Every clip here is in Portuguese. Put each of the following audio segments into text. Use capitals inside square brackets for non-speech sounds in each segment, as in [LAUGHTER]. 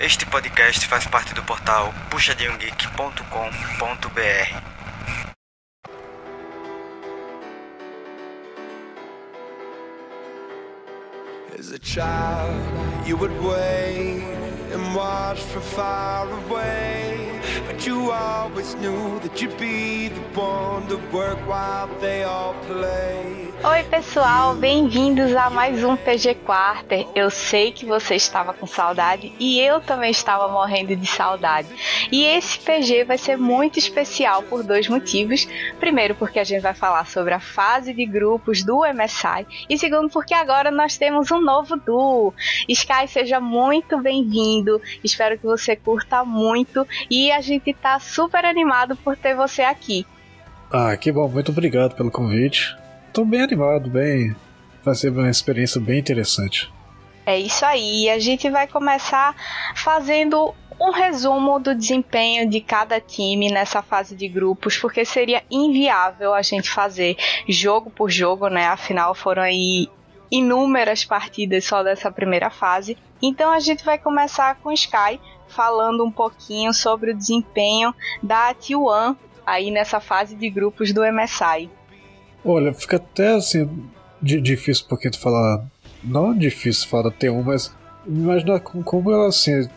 Este podcast faz parte do portal puxadinhogeek.com.br. As a child, you would wait and watch from far away. But you always knew that you'd be the one to work while they all play. Oi, pessoal, bem-vindos a mais um PG Quarter. Eu sei que você estava com saudade e eu também estava morrendo de saudade. E esse PG vai ser muito especial por dois motivos. Primeiro, porque a gente vai falar sobre a fase de grupos do MSI, e segundo, porque agora nós temos um novo duo. Sky, seja muito bem-vindo. Espero que você curta muito e a gente tá super animado por ter você aqui. Ah, que bom, muito obrigado pelo convite. Tô bem animado, bem. Vai ser uma experiência bem interessante. É isso aí, a gente vai começar fazendo um resumo do desempenho de cada time nessa fase de grupos, porque seria inviável a gente fazer jogo por jogo, né? Afinal, foram aí inúmeras partidas só dessa primeira fase. Então a gente vai começar com Sky falando um pouquinho sobre o desempenho da T1 aí nessa fase de grupos do MSI. Olha, fica até assim difícil porque tu falar. Não é difícil falar da T1, mas imaginar como, ela assim,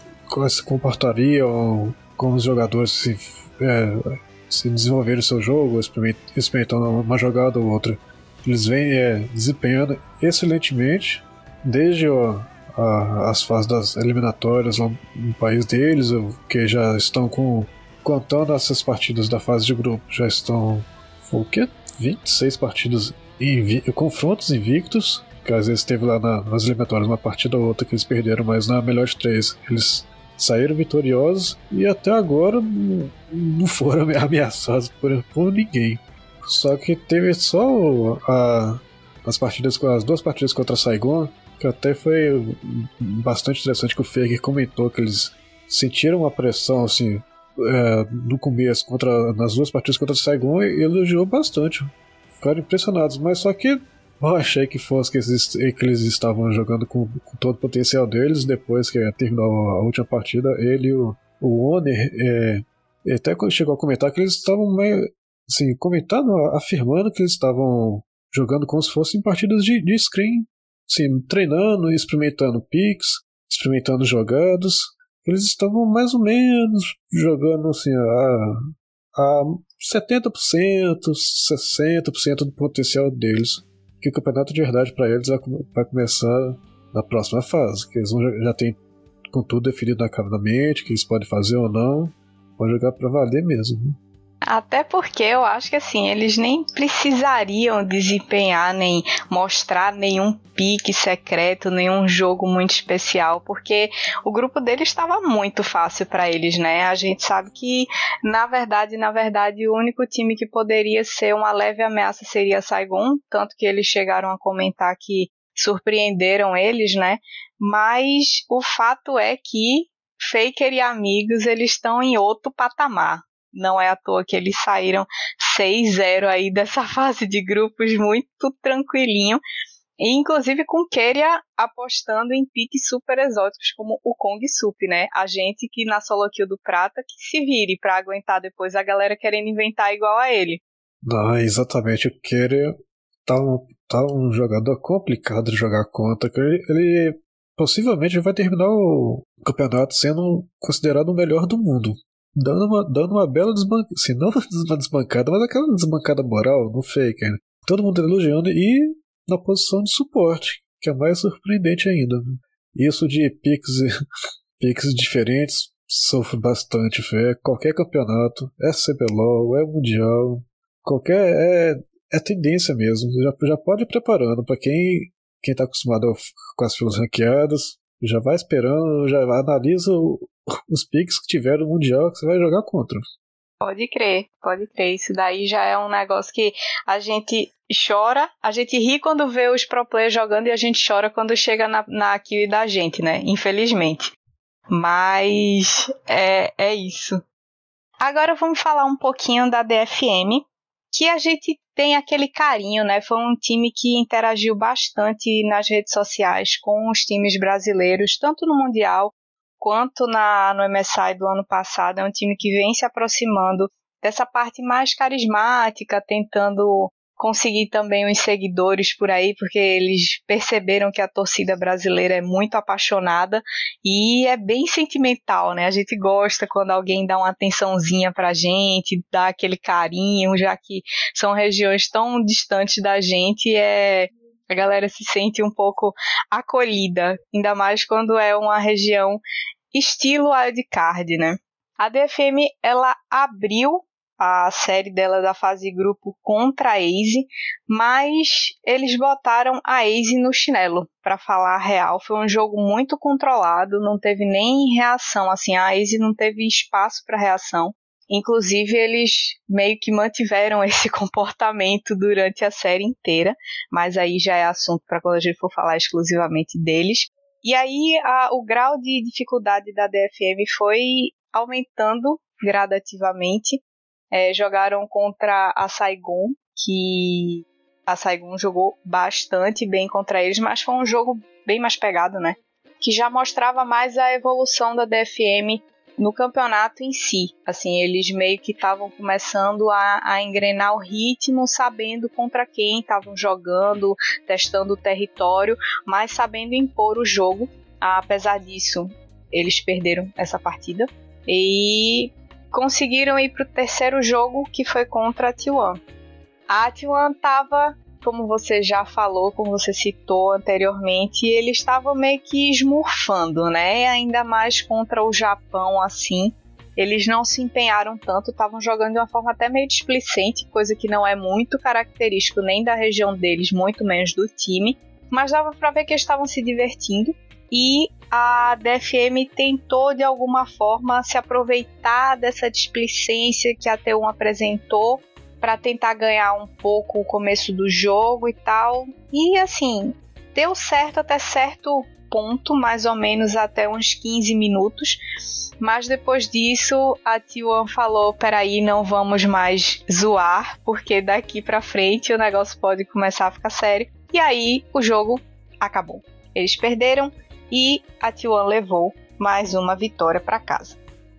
se comportaria, ou como os jogadores se, é, se desenvolveram o seu jogo, experimentando uma jogada ou outra. Eles vêm é, desempenhando excelentemente desde ó, a, as fases das eliminatórias lá no país deles, que já estão com. Contando essas partidas da fase de grupo, já estão. Foi o quê? 26 partidas invi confrontos invictos, que às vezes teve lá na, nas eliminatórias uma partida ou outra que eles perderam, mas na melhor de três eles saíram vitoriosos e até agora não foram [LAUGHS] ameaçados por, por ninguém. Só que teve só a, as partidas as duas partidas contra Saigon, que até foi bastante interessante que o Faker comentou que eles sentiram uma pressão assim é, no começo contra nas duas partidas contra o Saigon e elogiou bastante. Ficaram impressionados, mas só que eu achei que fosse que eles, que eles estavam jogando com, com, todo o potencial deles. Depois que terminou a última partida, ele e o, o Owner é, até chegou a comentar que eles estavam meio assim, comentando, afirmando que eles estavam jogando como se fossem partidas de, de screen, assim, treinando, experimentando picks, experimentando jogadas eles estavam mais ou menos jogando assim a, a 70%, 60% do potencial deles. Que o campeonato de verdade para eles vai começar na próxima fase, que eles já tem com tudo definido na mente, que eles podem fazer ou não, vão jogar para valer mesmo. Até porque eu acho que assim, eles nem precisariam desempenhar nem mostrar nenhum pique secreto, nenhum jogo muito especial, porque o grupo deles estava muito fácil para eles, né? A gente sabe que na verdade, na verdade, o único time que poderia ser uma leve ameaça seria Saigon, tanto que eles chegaram a comentar que surpreenderam eles, né? Mas o fato é que Faker e amigos eles estão em outro patamar. Não é à toa que eles saíram 6-0 aí dessa [LAUGHS] fase de grupos muito tranquilinho. E, inclusive com Keria apostando em piques super exóticos como o Kong Sup, né? A gente que na solo kill do Prata que se vire para aguentar depois a galera querendo inventar igual a ele. Não, exatamente. O Keria tá um, tá um jogador complicado de jogar contra. Ele, ele possivelmente vai terminar o campeonato sendo considerado o melhor do mundo dando uma, dando uma bela desbancada, assim, não [LAUGHS] uma desbancada, mas aquela desbancada moral no Faker. Né? Todo mundo elogiando e na posição de suporte, que é mais surpreendente ainda. Isso de picks, [LAUGHS] picks diferentes sofre bastante, fé. Qualquer campeonato, é CBLOL, é Mundial, qualquer. É, é tendência mesmo. Já, já pode ir preparando para quem quem está acostumado com as filas ranqueadas, já vai esperando, já analisa [LAUGHS] os picks que tiver no Mundial que você vai jogar contra. Pode crer, pode crer. Isso daí já é um negócio que a gente chora, a gente ri quando vê os pro players jogando e a gente chora quando chega na, na kill da gente, né? Infelizmente. Mas é, é isso. Agora vamos falar um pouquinho da DFM, que a gente tem aquele carinho, né? Foi um time que interagiu bastante nas redes sociais com os times brasileiros, tanto no Mundial quanto na, no MSI do ano passado. É um time que vem se aproximando dessa parte mais carismática, tentando conseguir também uns seguidores por aí, porque eles perceberam que a torcida brasileira é muito apaixonada e é bem sentimental, né? A gente gosta quando alguém dá uma atençãozinha pra gente, dá aquele carinho, já que são regiões tão distantes da gente, é a galera se sente um pouco acolhida, ainda mais quando é uma região estilo wildcard, né? A DFM ela abriu a série dela da fase grupo contra a Aze, mas eles botaram a Aze no chinelo, para falar a real. Foi um jogo muito controlado, não teve nem reação, assim, a Aze não teve espaço para reação. Inclusive, eles meio que mantiveram [LAUGHS] esse comportamento durante a série inteira, mas aí já é assunto para quando a gente for falar exclusivamente deles. E aí, a, o grau de dificuldade da DFM foi aumentando gradativamente é, jogaram contra a Saigon, que a Saigon jogou bastante bem contra eles, mas foi um jogo bem mais pegado, né? Que já mostrava mais a evolução da DFM no campeonato em si. Assim, eles meio que estavam começando a, a, engrenar o ritmo, sabendo contra quem estavam jogando, testando o território, mas sabendo impor o jogo. Apesar disso, eles perderam essa partida. E conseguiram ir para o terceiro jogo, que foi contra a T1. A T1 estava, como você já falou, como você citou anteriormente, eles estavam meio que esmurfando, né? Ainda mais contra o Japão, assim. Eles não se empenharam tanto, estavam jogando de uma forma até meio displicente, coisa que não é muito característico nem da região deles, muito menos do time. Mas dava para ver que eles estavam se divertindo e a DFM tentou de alguma forma se aproveitar dessa displicência que a T1 apresentou para tentar ganhar um pouco o começo do jogo e tal. E assim, deu certo até certo ponto, mais ou menos até uns 15 minutos. Mas depois disso, a T1 falou: peraí, não vamos mais zoar, porque daqui pra frente o negócio pode começar a ficar sério. E aí o jogo acabou. Eles perderam e a T1 levou mais uma vitória para casa.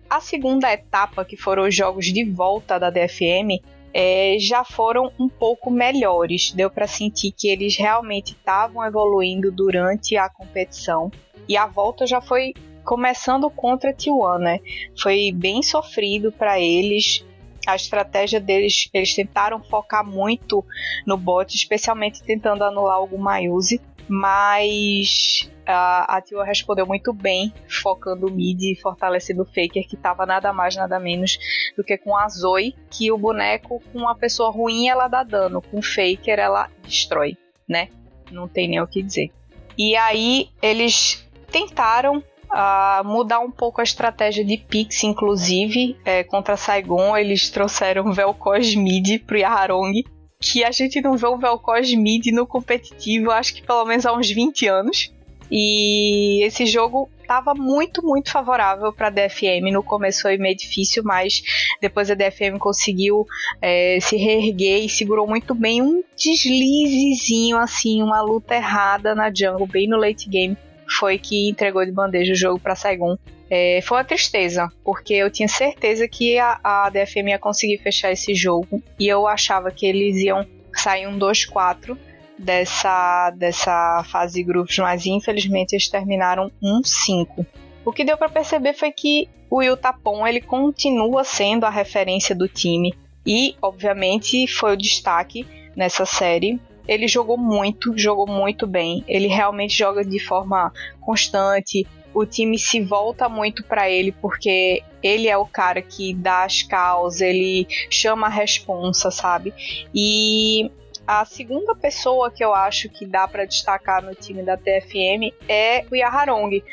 A segunda etapa, que foram os jogos de volta da DFM, é, já foram um pouco melhores. Deu para sentir que eles realmente estavam evoluindo durante a competição. E a volta já foi começando contra a T1, né? Foi bem sofrido para eles. A estratégia deles, eles tentaram focar muito no bot, especialmente tentando anular algum Mayuse mas a, a Tio respondeu muito bem, focando o mid e fortalecendo o Faker, que estava nada mais, nada menos do que com a Zoe, que o boneco com uma pessoa ruim ela dá dano, com o Faker ela destrói, né? Não tem nem o que dizer. E aí eles tentaram uh, mudar um pouco a estratégia de Pix, inclusive, é, contra Saigon, eles trouxeram Vel'Koz mid pro Yaharong, que a gente não vê o Vel'Koz mid no competitivo, acho que pelo menos há uns 20 anos. E esse jogo estava muito, muito favorável para a DFM. No começo foi meio difícil, mas depois a DFM conseguiu é, se reerguer e segurou muito bem um deslizezinho, assim, uma luta errada na jungle, bem no late game. Foi que entregou de bandeja o jogo para Saigon é, foi uma tristeza, porque eu tinha certeza que a, a DFM ia conseguir fechar esse jogo e eu achava que eles iam sair um 2-4 dessa, dessa fase de grupos, mas infelizmente eles terminaram 1-5. O que deu para perceber foi que o Will Tapon ele continua sendo a referência do time e, obviamente, foi o destaque nessa série. Ele jogou muito, jogou muito bem. Ele realmente joga de forma constante, o time se volta muito para ele porque ele é o cara que dá as causas, ele chama a responsa, sabe? E a segunda pessoa que eu acho que dá para destacar no time da TFM é o Yaharong,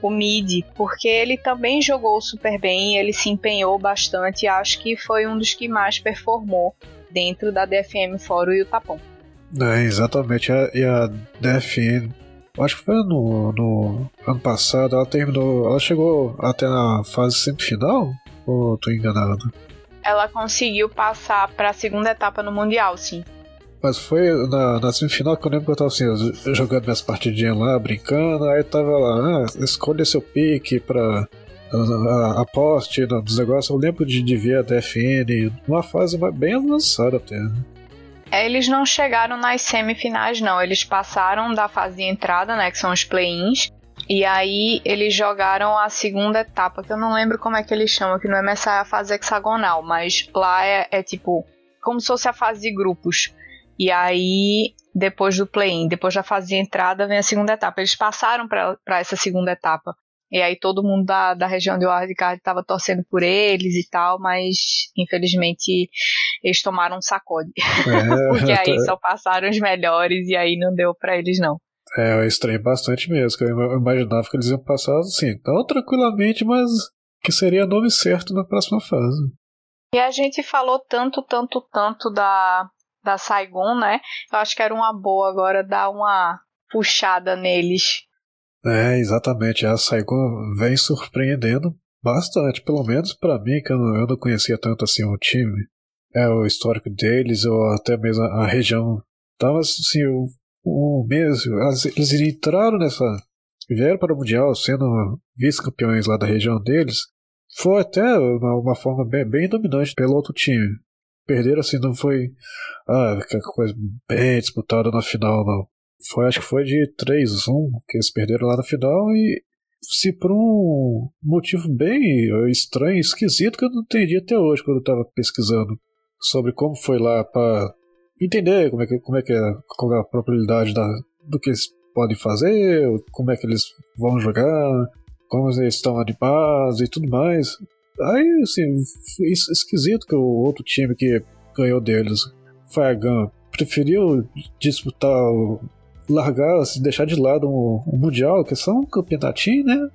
o mid, porque ele também jogou super bem, ele se empenhou bastante e acho que foi um dos que mais performou dentro da DFM fora o Yutapão. É, exatamente, e a DFM Acho que foi no, no ano passado, ela terminou. Ela chegou até na fase semifinal? Ou tô enganado? Ela conseguiu passar para a segunda etapa no Mundial, sim. Mas foi na, na semifinal que eu lembro que eu tava assim, jogando minhas partidinhas lá, brincando, aí tava lá, ah, escolha seu pique pra aposte nos negócios. Eu lembro de, de ver a DFN numa fase bem avançada até. Né? É, eles não chegaram nas semifinais, não. Eles passaram da fase de entrada, né? Que são os play-ins. E aí eles jogaram a segunda etapa, que eu não lembro como é que eles chamam, que MSI é a fase hexagonal, mas lá é, é tipo como se fosse a fase de grupos. E aí, depois do play-in, depois da fase de entrada, vem a segunda etapa. Eles passaram para essa segunda etapa. E aí todo mundo da, da região de wildcard estava torcendo por eles e tal, mas infelizmente eles tomaram um sacode. É, [LAUGHS] Porque aí [LAUGHS] só passaram os melhores e aí não deu para eles não. É, eu estranhei bastante mesmo, eu imaginava que eles iam passar assim, tão tranquilamente, mas que seria nome certo na próxima fase. E a gente falou tanto, tanto, tanto da, da Saigon, né? Eu acho que era uma boa agora dar uma puxada neles é, exatamente. A Saigon vem surpreendendo bastante, pelo menos para mim, que eu não, conhecia tanto assim o time, é o histórico deles, ou até mesmo a, região. Tava assim, o, o mesmo. Eles entraram nessa. vieram para o Mundial sendo vice-campeões lá da região deles. Foi até uma, uma forma bem, bem, dominante pelo outro time. Perderam assim, não foi. Ah, coisa bem disputada na final, não. Foi, acho que foi de 3-1 que eles perderam lá na final e se por um motivo bem estranho, esquisito que eu não entendi até hoje quando eu estava pesquisando sobre como foi lá para entender como é que como é que é, qual é a probabilidade da, do que eles podem fazer, como é que eles vão jogar, como eles estão de base e tudo mais. Aí, assim, esquisito que o outro time que ganhou deles, foi a GAN, preferiu disputar o largar, deixar de lado o, o Mundial, que é só um campeonatinho, né?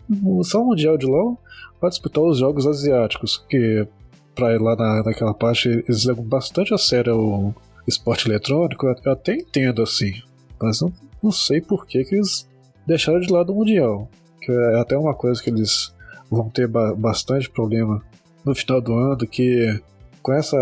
Só um Mundial de LoL, para disputar os jogos asiáticos, que para ir lá na, naquela parte eles levam bastante a sério o esporte eletrônico, eu até entendo assim, mas não, não sei por que, que eles deixaram de lado o Mundial, que é até uma coisa que eles vão ter ba bastante problema no final do ano, que com essa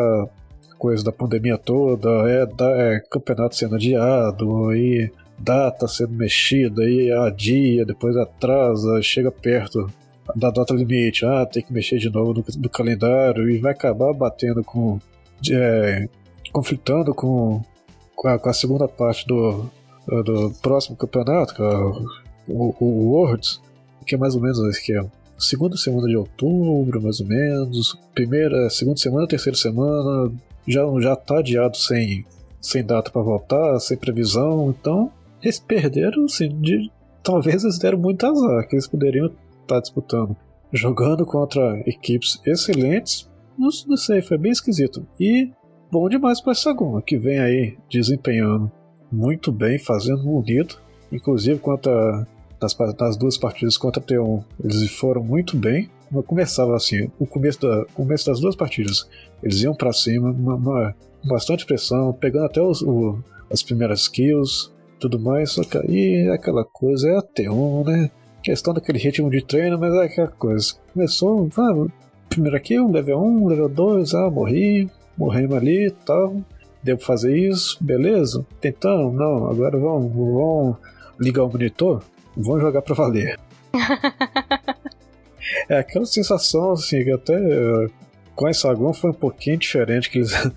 coisa da pandemia toda, é, é campeonato sendo adiado, e data sendo mexida, aí adia, depois atrasa, chega perto da data limite, ah, tem que mexer de novo no, no calendário e vai acabar batendo com. É, conflitando com, com a, com, a, segunda parte do, do próximo campeonato, que é o, o Worlds, que é mais ou menos que é. Segunda semana de outubro, mais ou menos, primeira, segunda semana, terceira semana, já já tá adiado sem sem data para voltar, sem previsão, então eles perderam, assim, de. Talvez eles deram muito azar, que eles poderiam estar disputando. Jogando contra equipes excelentes, não, não sei, foi bem esquisito. E bom demais para essa Goma, que vem aí desempenhando muito bem, fazendo bonito. Inclusive, contra nas, nas duas partidas contra a T1, eles foram muito bem. Começava assim, o começo, da, começo das duas partidas, eles iam para cima, uma, uma, bastante pressão, pegando até os, o, as primeiras kills, tudo mais, só que aí é aquela coisa, é a T1, né? Questão daquele ritmo de treino, mas é aquela coisa. Começou, ah, primeiro aqui, um level 1, level 2, ah, morri, morremos ali e tal. Pra fazer isso, beleza? Tentando? Não, agora vamos, vamos ligar o monitor, vamos jogar pra valer. [LAUGHS] é aquela sensação, assim, que até com essa Sagon foi um pouquinho diferente, que eles, [LAUGHS]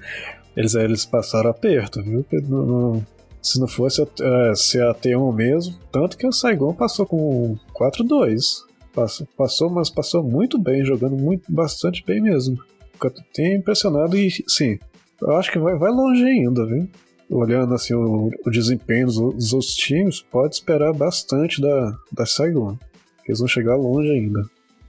eles, eles passaram aperto, viu? Não, não, se não fosse ser a T1 mesmo. Tanto que o Saigon passou com 4-2. Passou, passou, mas passou muito bem, jogando muito, bastante bem mesmo. Tem impressionado e, sim, eu acho que vai, vai longe ainda, viu? Olhando assim o, o desempenho dos, dos, outros times, pode esperar bastante da, da Saigon. Eles vão chegar longe ainda.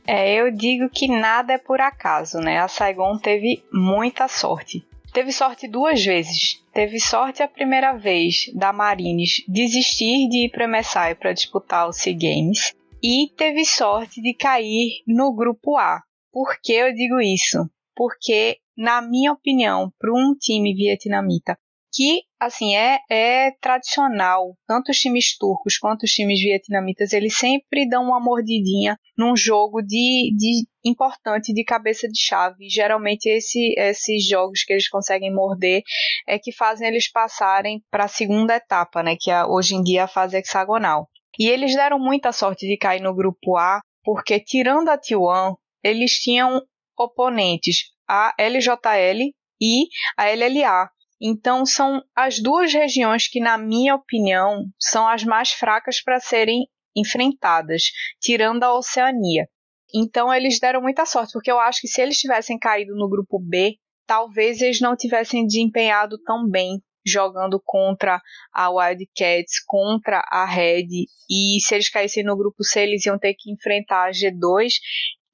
É, eu digo que nada é por acaso, né? A Saigon teve muita sorte. Teve sorte duas vezes. Teve sorte a primeira vez da Marines desistir de ir para o MSI para disputar o SEA Games. E teve sorte de cair no grupo A. Por que eu digo isso? Porque, na minha opinião, para um time vietnamita que assim é, é tradicional. Tanto os times turcos quanto os times vietnamitas, eles sempre dão uma mordidinha num jogo de, de importante de cabeça de chave. Geralmente esse, esses jogos que eles conseguem morder é que fazem eles passarem para a segunda etapa, né, que é hoje em dia a fase hexagonal. E eles deram muita sorte de cair no grupo A, porque tirando a T1, eles tinham oponentes a LJL e a LLA, então, são as duas regiões que, na minha opinião, são as mais fracas para serem enfrentadas, tirando a Oceania. Então, eles deram muita sorte, porque eu acho que se eles tivessem caído no grupo B, talvez eles não tivessem desempenhado tão bem jogando contra a Wildcats, contra a Red, e se eles caíssem no grupo C, eles iam ter que enfrentar a G2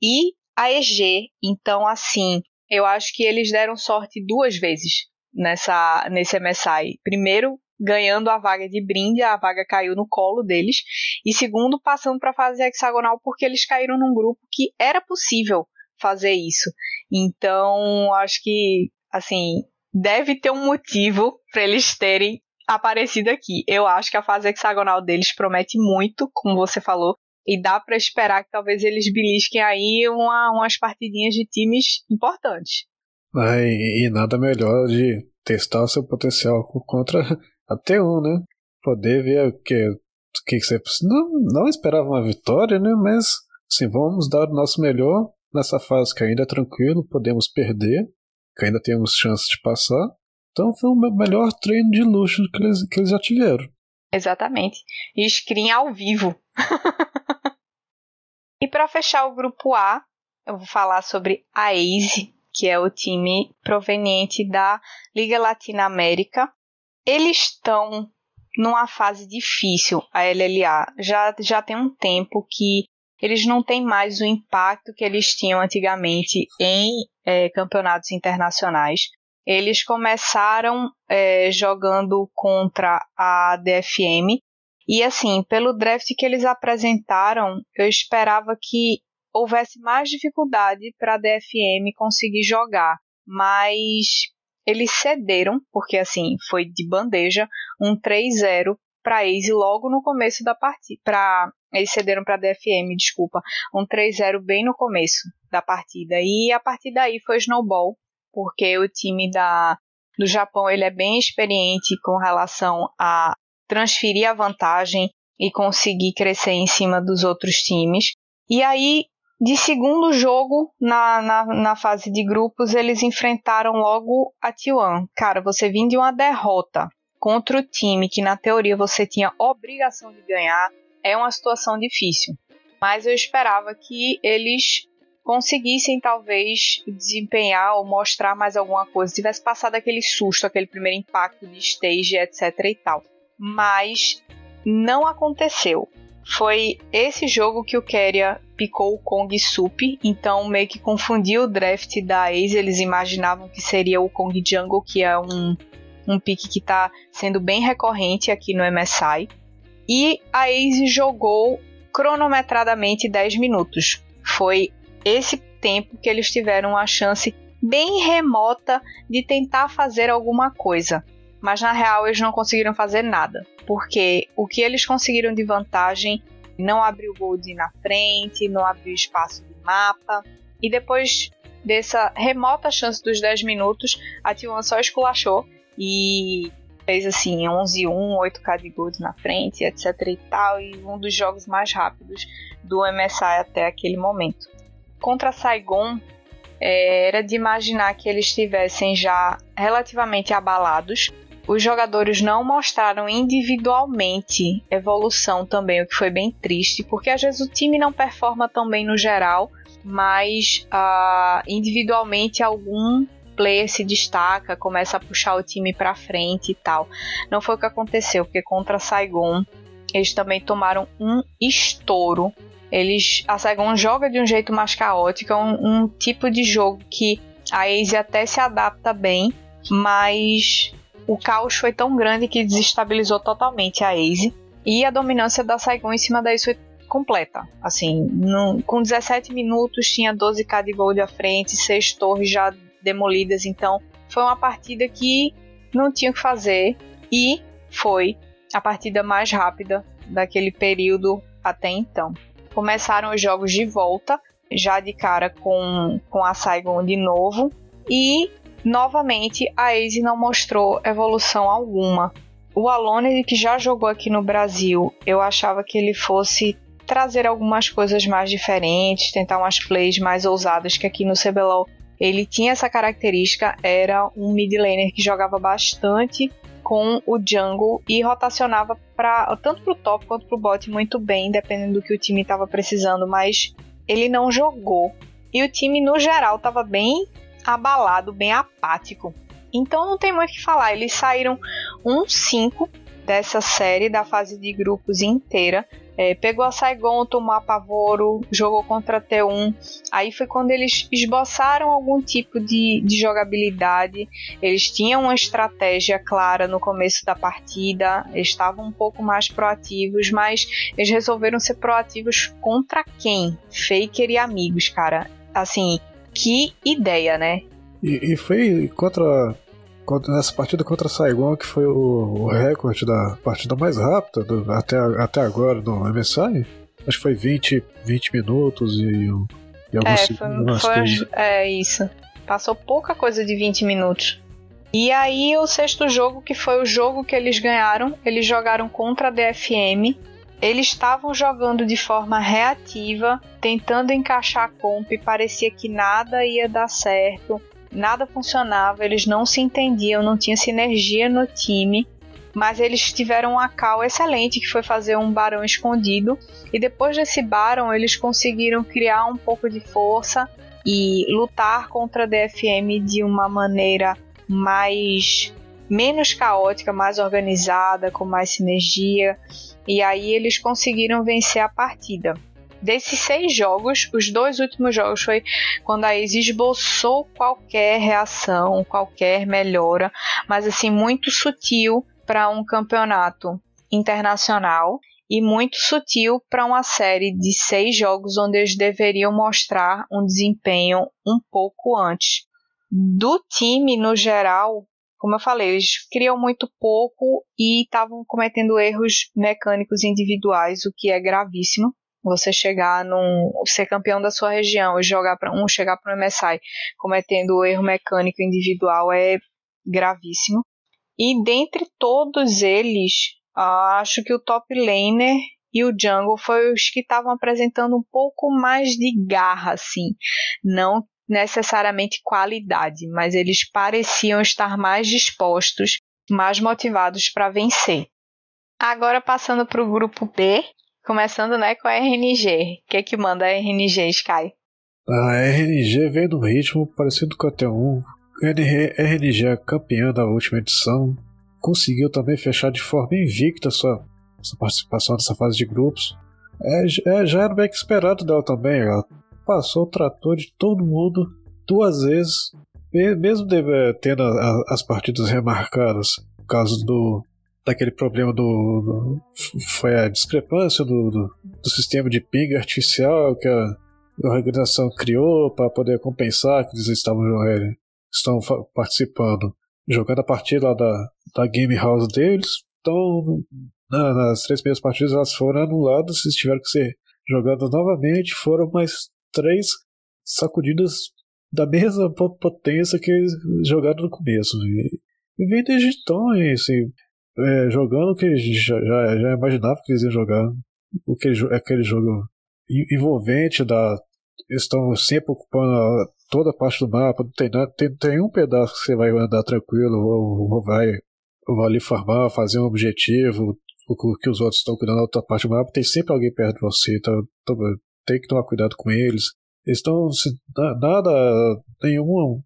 e a EG. Então, assim, eu acho que eles deram sorte duas vezes nessa nesse MSI. Primeiro, ganhando a vaga de brinde, a vaga caiu no colo deles, e segundo, passando para a fase hexagonal porque eles caíram num grupo que era possível fazer isso. Então, acho que assim, deve ter um motivo para eles terem aparecido aqui. Eu acho que a fase hexagonal deles promete muito, como você falou, e dá para esperar que talvez eles belisquem aí uma, umas partidinhas de times importantes. Ah, e, e, nada melhor de testar o seu potencial contra [LAUGHS] a T1, né? Poder ver o que, o que você não, não esperava uma vitória, né? Mas assim, vamos dar o nosso melhor nessa fase que ainda é tranquilo, podemos perder, que ainda temos chance de passar. Então foi o melhor treino de luxo que eles, que eles já tiveram. Exatamente. E screen ao vivo. [LAUGHS] e para fechar o grupo A, eu vou falar sobre a ACE, que é o time proveniente da Liga Latina América. Eles estão numa fase difícil, a LLA. Já, já tem um tempo que eles não têm mais o impacto que eles tinham antigamente em é, campeonatos internacionais. Eles começaram é, jogando contra a DFM e assim, pelo draft que eles apresentaram, eu esperava que houvesse mais dificuldade para a DFM conseguir jogar, mas eles cederam, porque assim, foi de bandeja, um 3-0 para Ace logo no começo da partida. Pra, eles cederam para a DFM, desculpa, um 3-0 bem no começo da partida. E a partir daí foi snowball, porque o time da, do Japão ele é bem experiente com relação a transferir a vantagem e conseguir crescer em cima dos outros times. E aí de segundo jogo, na, na, na, fase de grupos, eles enfrentaram logo a T1. Cara, você vinha de uma derrota contra o time que, na teoria, você tinha obrigação de ganhar, é uma situação difícil. Mas eu esperava que eles conseguissem, talvez, desempenhar ou mostrar mais alguma coisa. Tivesse passado aquele susto, aquele primeiro impacto de stage, etc e tal. Mas não aconteceu. Foi esse jogo que o Keria picou o Kong Sup, então meio que confundiu o draft da Ace, eles imaginavam que seria o Kong Jungle, que é um, um pick que está sendo bem recorrente aqui no MSI. E a Ace jogou cronometradamente 10 minutos. Foi esse tempo que eles tiveram a chance bem remota de tentar fazer alguma coisa. Mas na real eles não conseguiram fazer nada porque o que eles conseguiram de vantagem não abriu gold na frente, não abriu espaço de mapa, e depois dessa remota chance dos 10 minutos, a T1 só esculachou e fez assim 11-1, 8k de gold na frente, etc e tal, e um dos jogos mais rápidos do MSI até aquele momento. Contra Saigon, é, era de imaginar que eles estivessem já relativamente abalados, os jogadores não mostraram individualmente evolução também, o que foi bem triste, porque às vezes o time não performa tão bem no geral, mas uh, individualmente algum player se destaca, começa a puxar o time para frente e tal. Não foi o que aconteceu, porque contra a Saigon eles também tomaram um estouro. Eles, a Saigon joga de um jeito mais caótico, é um, um tipo de jogo que a Ace até se adapta bem, mas o caos foi tão grande que desestabilizou totalmente a Ace e a dominância da Saigon em cima da Ace foi completa. Assim, com 17 minutos tinha 12k de gold à frente, 6 torres já demolidas, então foi uma partida que não tinham o que fazer e foi a partida mais rápida daquele período até então. Começaram os jogos de volta, já de cara com, com a Saigon de novo, e novamente a Ace não mostrou evolução alguma. O Alone, que já jogou aqui no Brasil, eu achava que ele fosse trazer algumas coisas mais diferentes, tentar umas plays mais ousadas, que aqui no CBLOL ele tinha essa característica, era um mid laner que jogava bastante com o jungle e rotacionava para tanto pro top quanto pro bot muito bem, dependendo do que o time estava precisando, mas ele não jogou. E o time no geral estava bem abalado, bem apático. Então não tem muito o que falar. Eles saíram 1-5 dessa série, da fase de grupos inteira. É, pegou a Saigon, tomou apavoro, jogou contra a T1. Aí foi quando eles esboçaram algum tipo de, de jogabilidade. Eles tinham uma estratégia clara no começo da partida, estavam um pouco mais proativos, mas eles resolveram ser proativos contra quem? Faker e amigos, cara. Assim, que ideia, né? E, e foi contra nessa partida contra Saigon, que foi o, o recorde da partida mais rápida do, até, até agora no MSI. Acho que foi 20, 20 minutos e, e alguns é, foi, foi, é isso. Passou pouca coisa de 20 minutos. E aí o sexto jogo, que foi o jogo que eles ganharam, eles jogaram contra a DFM. Eles estavam jogando de forma reativa, tentando encaixar a comp, parecia que nada ia dar certo nada funcionava, eles não se entendiam, não tinha sinergia no time. Mas eles tiveram uma cal excelente, que foi fazer um barão escondido. E depois desse barão, eles conseguiram criar um pouco de força e lutar contra a DFM de uma maneira mais menos caótica, mais organizada, com mais sinergia. E aí eles conseguiram vencer a partida. Desses seis jogos, os dois últimos jogos foi quando a Ace esboçou qualquer reação, qualquer melhora, mas assim, muito sutil para um campeonato internacional e muito sutil para uma série de seis jogos onde eles deveriam mostrar um desempenho um pouco antes. Do time no geral, como eu falei, eles criam muito pouco e estavam cometendo erros mecânicos individuais, o que é gravíssimo. Você chegar num. ser campeão da sua região e jogar para um chegar para um MSI cometendo erro mecânico individual é gravíssimo. E dentre todos eles, acho que o top laner e o jungle foi os que estavam apresentando um pouco mais de garra, assim. Não necessariamente qualidade, mas eles pareciam estar mais dispostos, mais motivados para vencer. Agora passando para o grupo B, Começando, né, com a RNG. O que é que manda a RNG, Sky? A RNG vem no ritmo parecido com a T1. A RNG é campeã da última edição. Conseguiu também fechar de forma invicta sua, sua participação nessa fase de grupos. É, é, já era bem esperado dela também. Ela passou o trator de todo mundo duas vezes, mesmo deve, tendo as partidas remarcadas por causa do, daquele problema do, do, foi a discrepância do, do, do, sistema de ping artificial que a, organização criou para poder compensar que eles estavam é, estão participando jogando a partir lá da, da game house deles. Então na, nas três primeiras partidas elas foram anuladas eles tiveram que ser jogadas novamente foram mais três sacudidas da mesma potência que eles jogaram no começo e, e vem desde então assim, é, jogando o que já, já, já, imaginava que eles iam jogar. Aquele, aquele jogo envolvente da. Eles estão sempre ocupando toda a parte do mapa, não tem, nada, tem, tem um pedaço que você vai andar tranquilo, ou, ou vai, ou vai ali farmar, fazer um objetivo, o que os outros estão cuidando da outra parte do mapa, tem sempre alguém perto de você, então, então tem que tomar cuidado com eles. Eles estão. Nada. Nenhum.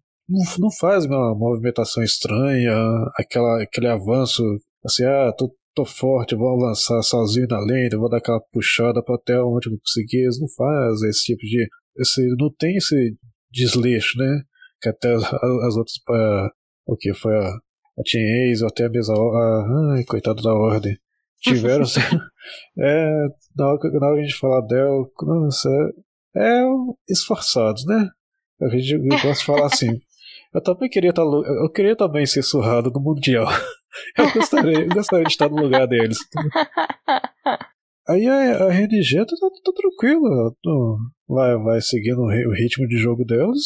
Não, faz uma movimentação estranha, aquela, aquele avanço assim, ah, tô, tô forte, vou avançar sozinho na lenda, vou dar aquela puxada para até onde eu conseguir. Eles não fazem esse tipo de. Esse, não tem esse desleixo, né? Que até as, as outras. Pra, o que? Foi a, a Team Ace, ou até a. a ai, coitado da Ordem. Tiveram. [LAUGHS] [LAUGHS] é, na hora, na hora que a gente falar dela, nossa, é, é esforçados, né? A gente [LAUGHS] gosta de falar assim. Eu também queria estar, eu queria também ser surrado no Mundial. Eu gostaria, eu gostaria de estar no lugar deles. Aí a, a RNG tá, tá, tá tranquila, vai, vai seguindo o ritmo de jogo deles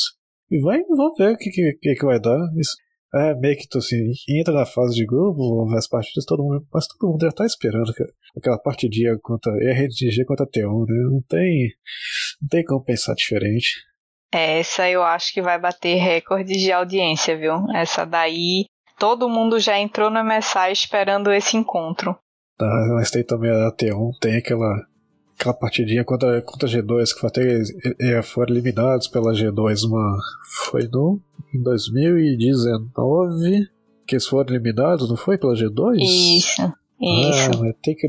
e vai, vamos ver o que, que, que vai dar. Isso, é meio que tu assim, entra na fase de grupo, as partidas, todo mundo, mas todo mundo já tá esperando aquela partidinha contra RNG contra T1, né? Não tem, não tem como pensar diferente. Essa eu acho que vai bater recorde de audiência, viu? Essa daí, todo mundo já entrou no MSI esperando esse encontro. Tá, mas tem também a T1, tem aquela aquela partidinha contra, contra a G2, que até é, foram eliminados pela G2 uma. Foi no, em 2019 que eles foram eliminados, não foi? Pela G2? Isso, isso. Ah, tem que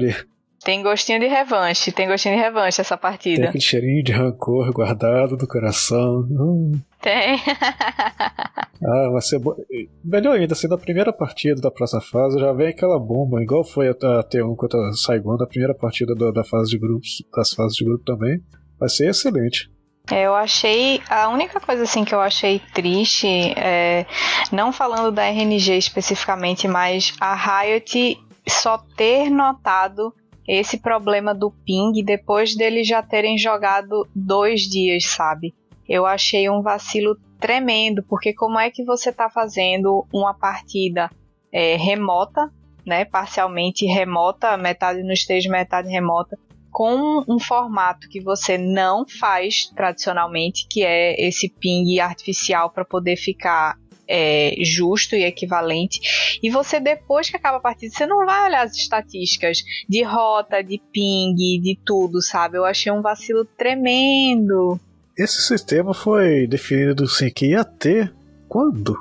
tem gostinho de revanche, tem gostinho de revanche essa partida. Tem aquele cheirinho de rancor guardado no coração. Hum. Tem. [LAUGHS] ah, vai ser bo... Melhor ainda, assim, na primeira partida da próxima fase já vem aquela bomba, igual foi a T1 contra a Saigon, na primeira partida da, da fase de grupos, das fases de grupo também. Vai ser excelente. É, eu achei. A única coisa assim que eu achei triste, é, não falando da RNG especificamente, mas a Riot só ter notado esse problema do ping depois deles já terem jogado dois dias, sabe? Eu achei um vacilo tremendo, porque como é que você está fazendo uma partida é, remota, né, parcialmente remota, metade no stage, metade remota, com um formato que você não faz tradicionalmente, que é esse ping artificial para poder ficar é, justo e equivalente. E você, depois que acaba a partida, você não vai olhar as estatísticas de rota, de ping, de tudo, sabe? Eu achei um vacilo tremendo. Esse sistema foi definido assim que ia ter quando?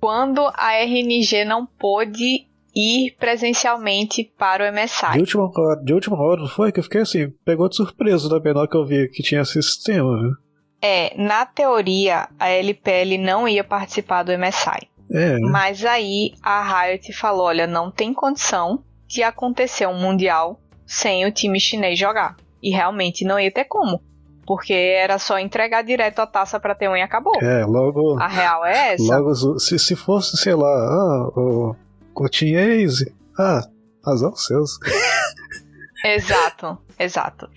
Quando a RNG não pôde ir presencialmente para o MSI. De última hora, de última hora não foi? Que eu fiquei assim, pegou de surpresa da menor que eu vi que tinha esse sistema, viu? É, na teoria, a LPL não ia participar do MSI. É. Mas aí a Riot falou: olha, não tem condição de acontecer um Mundial sem o time chinês jogar. E realmente não ia ter como. Porque era só entregar direto a taça pra ter um e acabou. É, logo. A real é essa. Logo, se, se fosse, sei lá, ah, o, o ah, razão seus. [LAUGHS] exato, exato.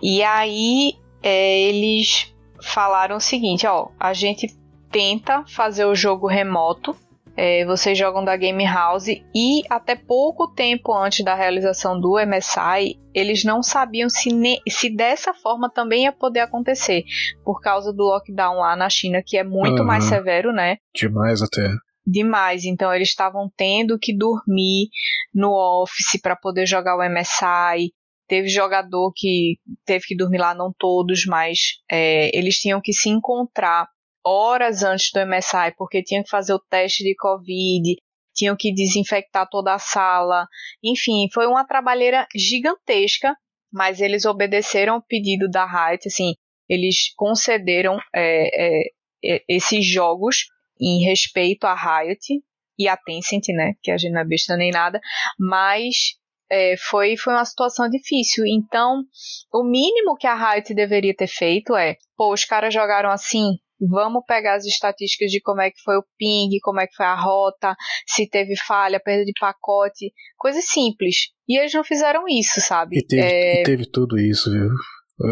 E aí é, eles falaram o seguinte: ó, a gente tenta fazer o jogo remoto. É, vocês jogam da Game House e até pouco tempo antes da realização do MSI, eles não sabiam se, se dessa forma também ia poder acontecer, por causa do lockdown lá na China, que é muito uhum. mais severo, né? Demais até demais. Então eles estavam tendo que dormir no office para poder jogar o MSI. Teve jogador que teve que dormir lá, não todos, mas é, eles tinham que se encontrar horas antes do MSI, porque tinham que fazer o teste de Covid, tinham que desinfectar toda a sala. Enfim, foi uma trabalheira gigantesca, mas eles obedeceram o pedido da Riot, assim, eles concederam é, é, esses jogos em respeito à Riot e à Tencent, né, que a gente não é besta nem nada, mas é, foi, foi uma situação difícil. Então, o mínimo que a Riot deveria ter feito é: pô, os caras jogaram assim, vamos pegar as estatísticas de como é que foi o ping, como é que foi a rota, se teve falha, perda de pacote, coisas simples. E eles não fizeram isso, sabe? E teve, é... e teve tudo isso, viu?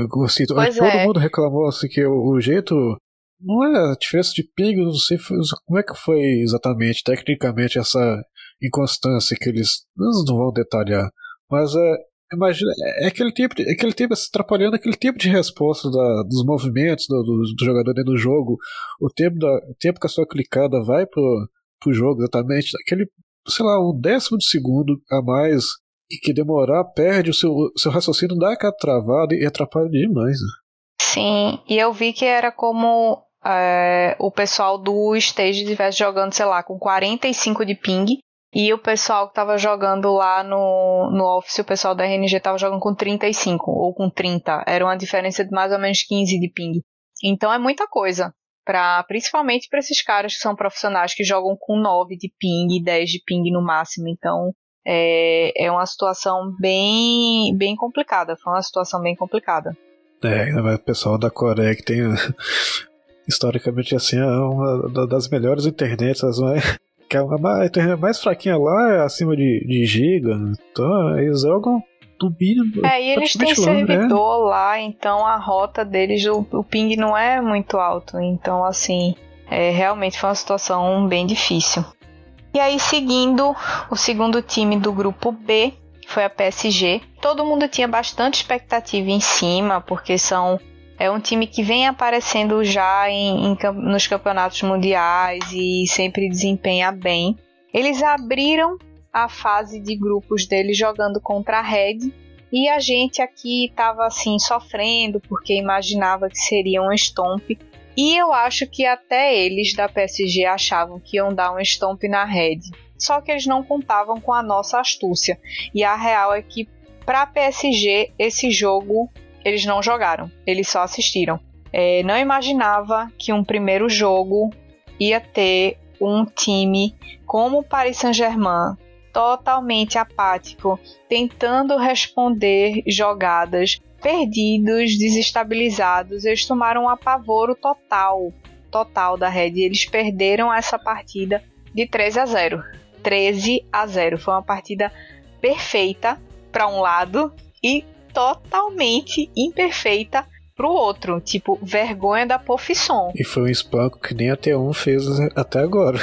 Gostei, todo é. mundo reclamou assim que o, o jeito não é a diferença de ping, não sei como é que foi exatamente, tecnicamente, essa inconstância que eles, eles não vão detalhar, mas é, imagina, é aquele tempo, é aquele tempo atrapalhando aquele tempo de resposta da, dos movimentos do, do, do, jogador dentro do jogo, o tempo, da, o tempo que a sua clicada vai pro, pro jogo exatamente, aquele, sei lá, um décimo de segundo a mais e que demorar perde o seu, seu raciocínio, dá aquela travada e atrapalha demais. Né? Sim, e eu vi que era como é, o pessoal do stage estivesse jogando, sei lá, com 45 de ping e o pessoal que tava jogando lá no, no Office, o pessoal da RNG tava jogando com 35 ou com 30. Era uma diferença de mais ou menos 15 de ping. Então é muita coisa. Pra, principalmente para esses caras que são profissionais que jogam com 9 de ping e 10 de ping no máximo. Então é, é uma situação bem, bem complicada. Foi uma situação bem complicada. É, o pessoal da Coreia que tem [LAUGHS] historicamente assim, é uma das melhores internets, as mais, que é a internet mais fraquinha lá é acima de, de giga, então eles jogam do mínimo. É, e eles têm né? servidor né? lá, então a rota deles, o, o ping não é muito alto, então assim, é, realmente foi uma situação bem difícil. E aí, seguindo o segundo time do grupo B, foi a PSG. Todo mundo tinha bastante expectativa em cima, porque são é um time que vem aparecendo já em, em, nos campeonatos mundiais e sempre desempenha bem. Eles abriram a fase de grupos dele jogando contra a Red e a gente aqui estava assim sofrendo porque imaginava que seria um stomp. E eu acho que até eles da PSG achavam que iam dar um stomp na Red. Só que eles não contavam com a nossa astúcia. E a real é que para PSG esse jogo eles não jogaram, eles só assistiram. É, não imaginava que um primeiro jogo ia ter um time como o Paris Saint-Germain totalmente apático, tentando responder jogadas, perdidos, desestabilizados. Eles tomaram um apavoro total, total da Red. Eles perderam essa partida de 13 a 0. 13 a 0. Foi uma partida perfeita para um lado e totalmente imperfeita pro outro. Tipo, vergonha da profissão. E foi um espanco que nem a T1 fez até agora.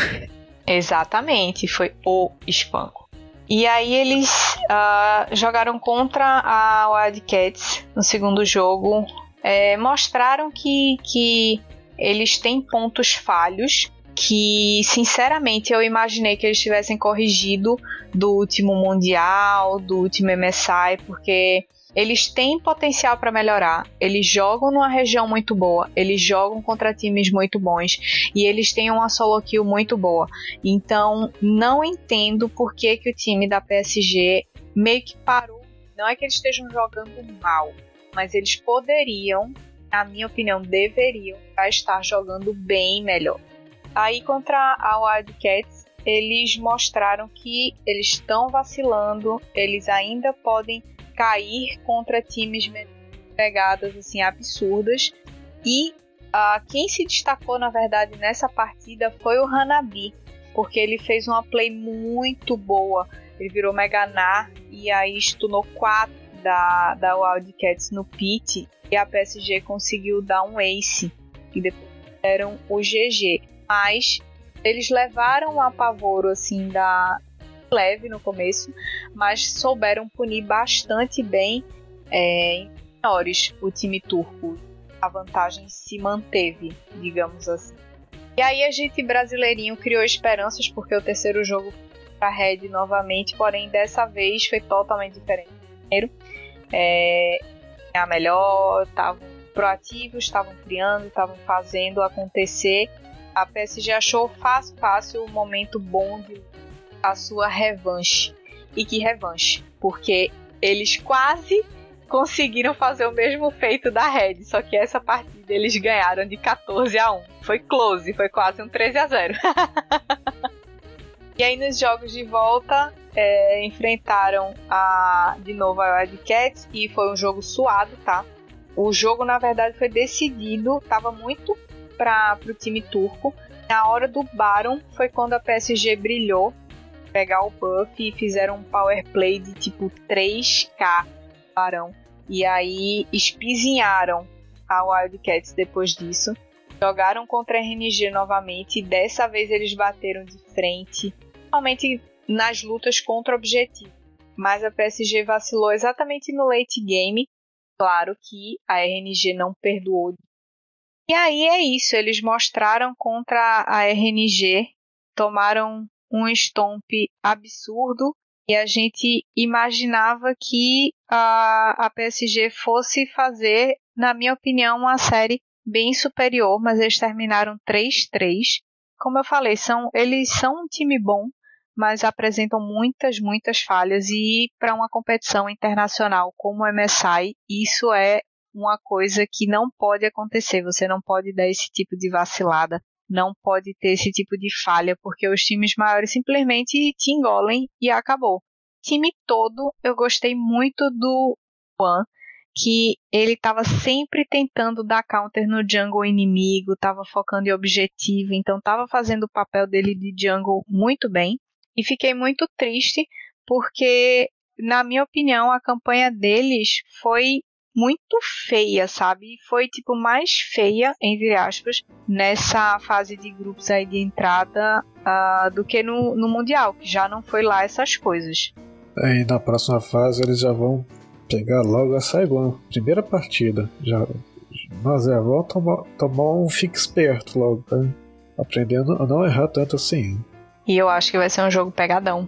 Exatamente, foi o espanco. E aí eles uh, jogaram contra a Wildcats no segundo jogo. É, mostraram que, que eles têm pontos falhos que, sinceramente, eu imaginei que eles tivessem corrigido do último Mundial, do último MSI, porque eles têm potencial para melhorar. Eles jogam numa região muito boa, eles jogam contra times muito bons e eles têm uma solo kill muito boa. Então, não entendo por que, que o time da PSG meio que parou. Não é que eles estejam jogando mal, mas eles poderiam, na minha opinião, deveriam estar jogando bem melhor. Aí contra a Wildcats, eles mostraram que eles estão vacilando, eles ainda podem cair contra times pegadas assim absurdas. E uh, quem se destacou na verdade nessa partida foi o Hanabi porque ele fez uma play muito boa. Ele virou Meganar e aí stunou 4 da, da Wildcats no pit e a PSG conseguiu dar um ace e depois deram o GG mas eles levaram o apavoro assim da leve no começo, mas souberam punir bastante bem é, em menores o time turco. A vantagem se manteve, digamos assim. E aí a gente brasileirinho criou esperanças porque o terceiro jogo para Red novamente, porém dessa vez foi totalmente diferente. Primeiro, é, a melhor, estavam proativos, estavam criando, estavam fazendo acontecer. A PSG achou fácil, fácil o momento bom de a sua revanche. E que revanche? Porque eles quase conseguiram fazer o mesmo feito da Red, só que essa partida eles ganharam de 14 a 1. Foi close, foi quase um 13 a 0. [LAUGHS] e aí nos jogos de volta é, enfrentaram a de novo a Wildcats e foi um jogo suado, tá? O jogo na verdade foi decidido, estava muito para o time turco. Na hora do Baron foi quando a PSG brilhou pegar o buff e fizeram um power play de tipo 3k barão. E aí espizinharam a Wildcats depois disso. Jogaram contra a RNG novamente e dessa vez eles bateram de frente, realmente nas lutas contra o objetivo. Mas a PSG vacilou exatamente no late game. Claro que a RNG não perdoou. E aí é isso, eles mostraram contra a RNG, tomaram um stomp absurdo e a gente imaginava que a, a PSG fosse fazer, na minha opinião, uma série bem superior, mas eles terminaram 3-3. Como eu falei, são, eles são um time bom, mas apresentam muitas, muitas falhas e para uma competição internacional como o MSI, isso é uma coisa que não pode acontecer. Você não pode dar esse tipo de vacilada não pode ter esse tipo de falha, porque os times maiores simplesmente te engolem e acabou. Time todo, eu gostei muito do Juan. que ele estava sempre tentando dar counter no jungle inimigo, estava focando em objetivo, então estava fazendo o papel dele de jungle muito bem. E fiquei muito triste porque, na minha opinião, a campanha deles foi muito feia, sabe? Foi tipo mais feia, entre aspas, nessa fase de grupos aí de entrada uh, do que no, no Mundial, que já não foi lá essas coisas. Aí na próxima fase eles já vão pegar logo a Saigon, primeira partida. Já, mas é, vão tomar, tomar um fique esperto logo, tá? Aprendendo a não errar tanto assim. E eu acho que vai ser um jogo pegadão.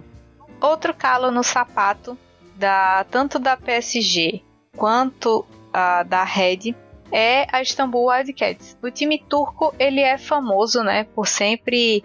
Outro calo no sapato da tanto da PSG quanto a da Red é a Istanbul Wildcats. O time turco ele é famoso, né, por sempre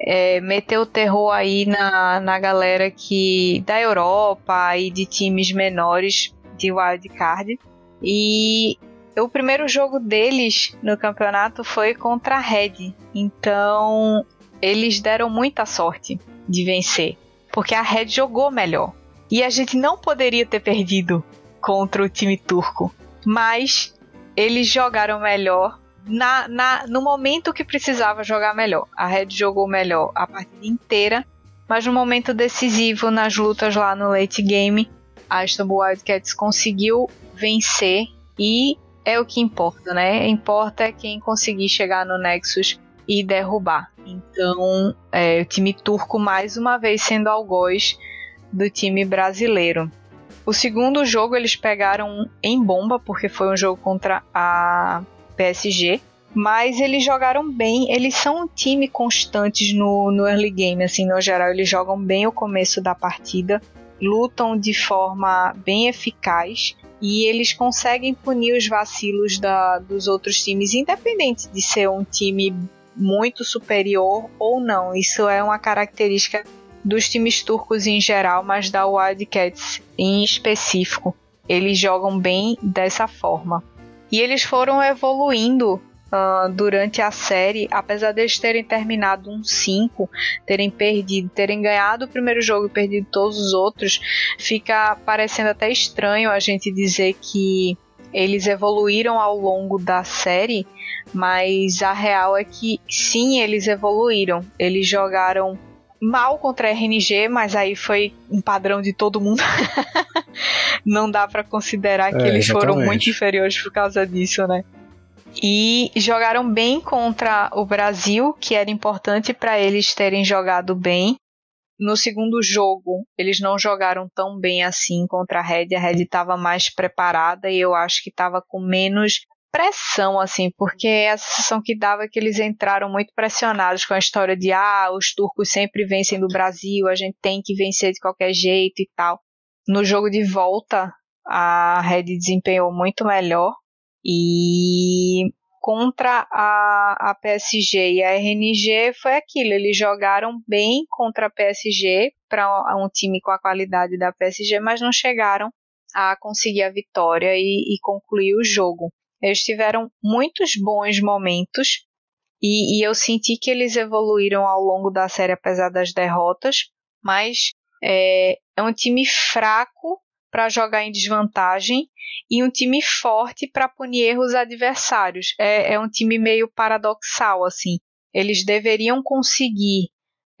é, meter o terror aí na, na galera que da Europa e de times menores de wildcard. E o primeiro jogo deles no campeonato foi contra a Red. Então eles deram muita sorte de vencer, porque a Red jogou melhor. E a gente não poderia ter perdido contra o time turco. Mas eles jogaram melhor na, na, no momento que precisava jogar melhor. A Red jogou melhor a partida inteira, mas no momento decisivo, nas lutas lá no late game, a Istanbul Wildcats conseguiu vencer e é o que importa, né? Importa é quem conseguir chegar no Nexus e derrubar. Então, é, o time turco mais uma vez sendo algoz do time brasileiro. O segundo jogo eles pegaram em bomba, porque foi um jogo contra a PSG. Mas eles jogaram bem, eles são um time constantes no, no early game, assim, no geral, eles jogam bem o começo da partida, lutam de forma bem eficaz e eles conseguem punir os vacilos da, dos outros times, independente de ser um time muito superior ou não. Isso é uma característica dos times turcos em geral, mas da Wildcats em específico. Eles jogam bem dessa forma. E eles foram evoluindo uh, durante a série, apesar de eles terem terminado um 5, terem perdido, terem ganhado o primeiro jogo e perdido todos os outros, fica parecendo até estranho a gente dizer que eles evoluíram ao longo da série, mas a real é que sim, eles evoluíram. Eles jogaram mal contra a RNG, mas aí foi um padrão de todo mundo. [LAUGHS] Não dá para considerar que é, eles exatamente. foram muito inferiores por causa disso, né? E jogaram bem contra o Brasil, que era importante para eles terem jogado bem. No segundo jogo, eles não jogaram tão bem assim contra a Red. A Red estava mais preparada e eu acho que estava com menos pressão, assim, porque a sensação que dava é que eles entraram muito pressionados com a história de ah, os turcos sempre vencem do Brasil, a gente tem que vencer de qualquer jeito e tal. No jogo de volta, a Red desempenhou muito melhor e contra a, a PSG e a RNG foi aquilo, eles jogaram bem contra a PSG para um time com a qualidade da PSG, mas não chegaram a conseguir a vitória e, e concluir o jogo. Eles tiveram muitos bons momentos e, e, eu senti que eles evoluíram ao longo da série, apesar das derrotas. Mas é, é um time fraco para jogar em desvantagem e um time forte para punir erros adversários. É, é um time meio paradoxal, assim. Eles deveriam conseguir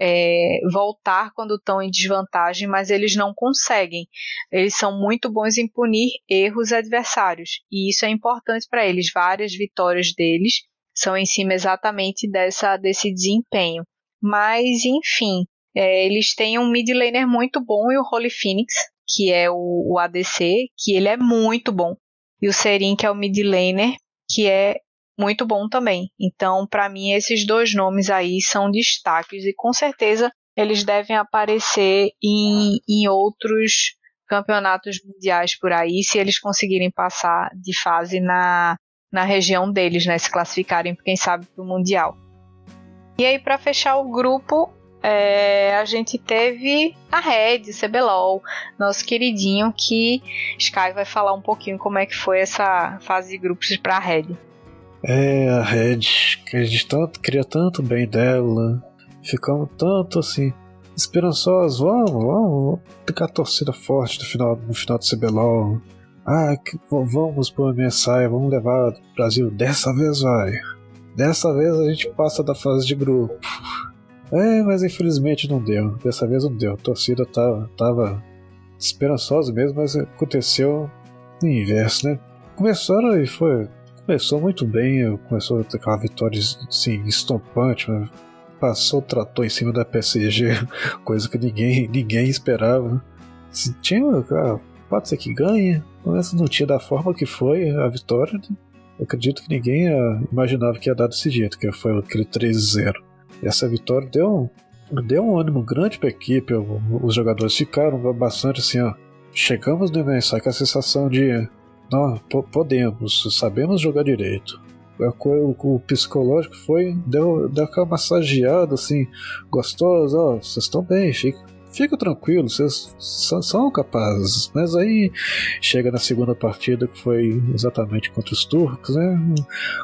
é, voltar quando estão em desvantagem, mas eles não conseguem. Eles são muito bons em punir erros adversários e isso é importante para eles. Várias vitórias deles são em cima exatamente dessa, desse desempenho. Mas, enfim, é, eles têm um mid laner muito bom e o Holy Phoenix, que é o, o ADC, que ele é muito bom. E o Serin, que é o mid laner, que é muito bom também. Então, para mim, esses dois nomes aí são destaques e com certeza eles devem aparecer em, em outros campeonatos mundiais por aí, se eles conseguirem passar de fase na, na região deles, né? Se classificarem, quem sabe, para o Mundial. E aí, para fechar o grupo, é, a gente teve a Red, CBLOL, nosso queridinho, que Sky vai falar um pouquinho como é que foi essa fase de grupos para a Red. É, a Red, que a gente tanto, queria tanto bem dela, ficamos tanto assim, esperançosos, vamos, vamos, ficar torcida forte no final, no final do CBLOL. Ah, que, vamos pôr mensagem, vamos levar o Brasil. Dessa vez vai. Dessa vez a gente passa da fase de grupo. É, mas infelizmente não deu. Dessa vez não deu. A torcida tava, tava esperançosa mesmo, mas aconteceu o inverso, né? Começaram e foi. Começou muito bem, começou a ter aquela vitória assim, estompante, passou o trator em cima da PSG, [LAUGHS] coisa que ninguém, ninguém esperava. Se tinha, ah, pode ser que ganhe, mas não tinha da forma que foi a vitória. Né? Acredito que ninguém ah, imaginava que ia dar desse jeito, que foi aquele 3-0. Essa vitória deu, deu um ânimo grande para a equipe, os jogadores ficaram bastante assim, ó. Chegamos no MSI com a sensação de não, podemos, sabemos jogar direito. O, o psicológico foi, deu, deu aquela massageada assim, gostosa, ó, vocês estão bem, fica, fica tranquilo, vocês são, capazes. Mas aí chega na segunda partida, que foi exatamente contra os turcos, né?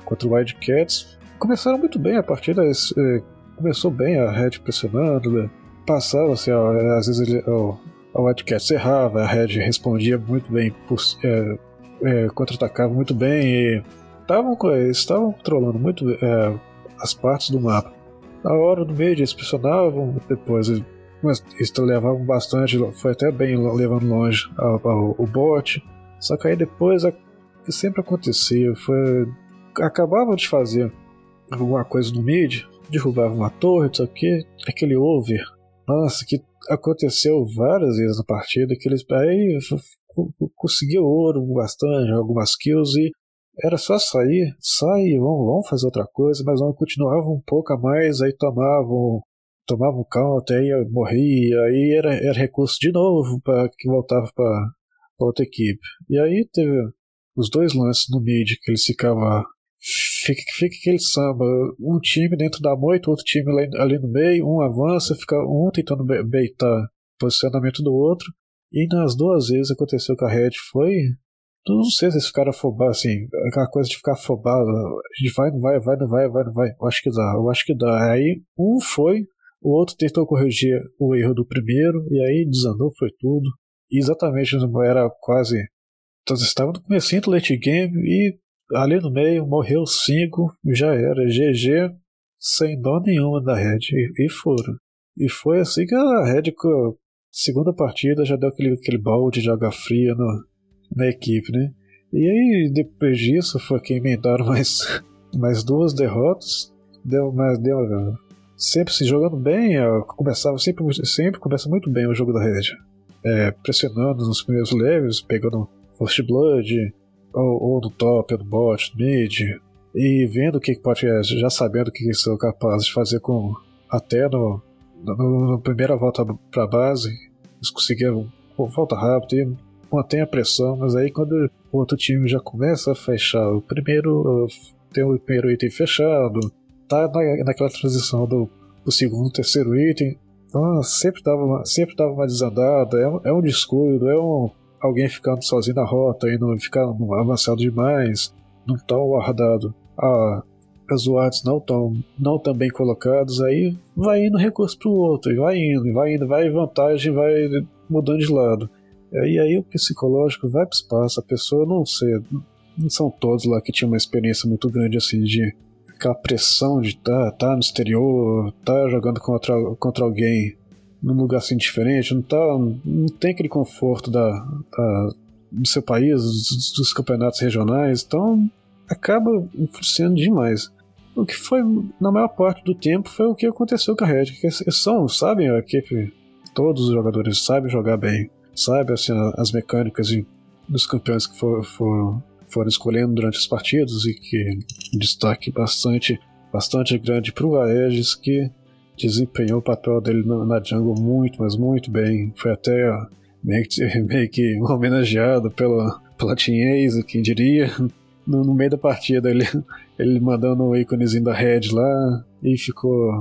Contra o Wildcats. Começaram muito bem a partida, é, começou bem a Red pressionando, né? passava assim, ó, às vezes ele, ó, a Wildcats errava, a Red respondia muito bem, é, é, contra-atacava muito bem e tavam, estavam controlando muito é, as partes do mapa. Na hora do meio eles pressionavam, depois mas eles levavam bastante, foi até bem levando longe o bot. Só que aí depois o que sempre acontecia foi acabava de fazer alguma coisa no mid, derrubava uma torre, isso aqui, aquele over. Nossa, que aconteceu várias vezes na partida, que eles aí conseguiu ouro bastante, algumas kills e era só sair, sair, vamos, vamos fazer outra coisa, mas vamos continuavam um pouco a mais, aí tomavam tomavam counter, aí morria, aí era, era recurso de novo para que voltava para outra equipe. E aí teve os dois lances no mid que eles ficavam fica, fica aquele samba, um time dentro da moita, outro time ali, ali no meio, um avança, fica um tentando beitar o posicionamento do outro, e nas duas vezes aconteceu que a Red foi. Não sei se eles ficaram afobados, assim, aquela coisa de ficar afobado, de vai, não vai, vai, não vai, vai, não vai. Eu acho que dá, eu acho que dá. Aí um foi, o outro tentou corrigir o erro do primeiro, e aí desandou, foi tudo. E exatamente era quase. Então, estava no começo do late game e ali no meio morreu cinco, já era GG, sem dó nenhuma da Red, e, e foram. E foi assim que a Red segunda partida já deu aquele, aquele balde de água fria no, na equipe, né? E aí, depois disso, foi que emendaram mais, [LAUGHS] mais duas derrotas. Deu, mas deu sempre se jogando bem, começava sempre, sempre começa muito bem o jogo da rede. É, pressionando nos primeiros levels, pegando First Blood, ou, ou no top, ou no bot, mid, e vendo o que pode, já sabendo o que são capazes de fazer com até no, na primeira volta para a base, eles conseguiram volta rápido e mantém a pressão, mas aí quando o outro time já começa a fechar o primeiro, tem o primeiro item fechado, tá na, naquela transição do, do segundo, terceiro item, então sempre dava uma, sempre dava uma desandada, é é um descuido, é um alguém ficando sozinho na rota e não ficando avançado demais, não tão guardado. Ah, as wards não tão, não tão bem colocados, aí vai indo recurso pro outro, e vai indo, vai indo, vai vantagem, vai mudando de lado. E aí o psicológico vai pro espaço, a pessoa não sei, não são todos lá que tinham uma experiência muito grande assim de aquela pressão de tá, tá no exterior, tá jogando contra, contra alguém num lugar assim diferente, não tá, não tem aquele conforto da, da do seu país, dos, dos campeonatos regionais, então acaba influenciando demais. O que foi, na maior parte do tempo, foi o que aconteceu com a Red. Que são, sabem, a equipe, todos os jogadores sabem jogar bem, sabem assim, as mecânicas dos campeões que for, for, foram escolhendo durante as partidas e que destaque bastante, bastante grande para o Aegis, que desempenhou o papel dele na, jungle muito, mas muito bem. Foi até meio que, [LAUGHS] meio que homenageado Team Ace, quem diria [LAUGHS] no, no, meio da partida ele, ele mandando o íconezinho da Red lá e ficou.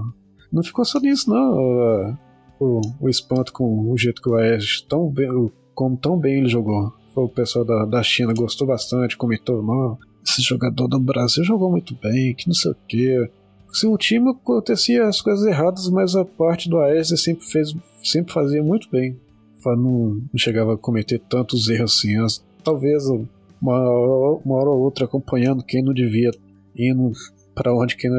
Não ficou só nisso, não. O, o espanto com o jeito que o Aegis tão bem, como tão bem ele jogou. Foi o pessoal da, da China gostou bastante, comentou, mal. Esse jogador do Brasil jogou muito bem, que não sei o que. Se o time acontecia as coisas erradas, mas a parte do Aegis sempre fez, sempre fazia muito bem. Não, não chegava a cometer tantos erros assim. As, talvez uma, uma hora ou outra acompanhando quem não devia indo para onde quem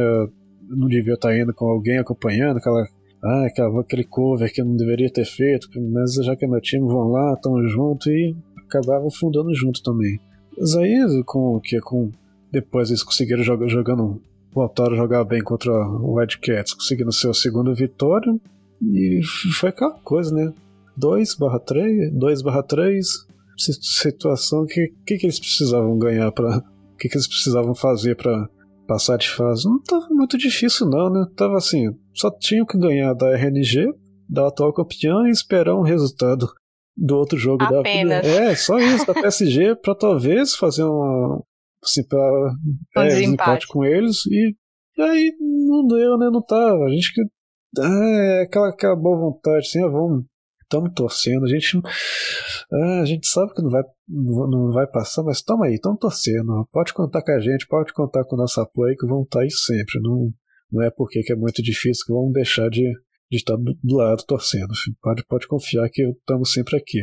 não devia estar tá indo com alguém acompanhando, aquela, ah, aquela, aquele cover que não deveria ter feito, mas já que é meu time, vão lá, estão junto e acabavam fundando junto também. Mas aí, com que com depois eles conseguiram jogar, jogando, voltaram a jogar bem contra o Wildcats, conseguindo seu segundo vitória, e foi aquela coisa, né? 2 barra 3, 2 barra 3, situação que, que, que eles precisavam ganhar para que, que eles precisavam fazer para passar de fase? Não tava muito difícil não, né? Tava assim, só tinham que ganhar da RNG, da atual campeã e esperar um resultado do outro jogo Apenas. da É, só isso, da PSG, [LAUGHS] para talvez fazer uma assim, pra, um é, desempate com eles e, e, aí não deu, né? Não tava. A gente que. É, aquela, aquela boa vontade, assim, ah, vamos estamos torcendo. A gente, ah, a gente sabe que não vai, não vai passar, mas toma aí, estamos torcendo. Pode contar com a gente, pode contar com o nosso apoio, que vão estar aí sempre. Não, não é porque é muito difícil que vamos deixar de, de estar do, do lado torcendo. Pode, pode confiar que estamos sempre aqui.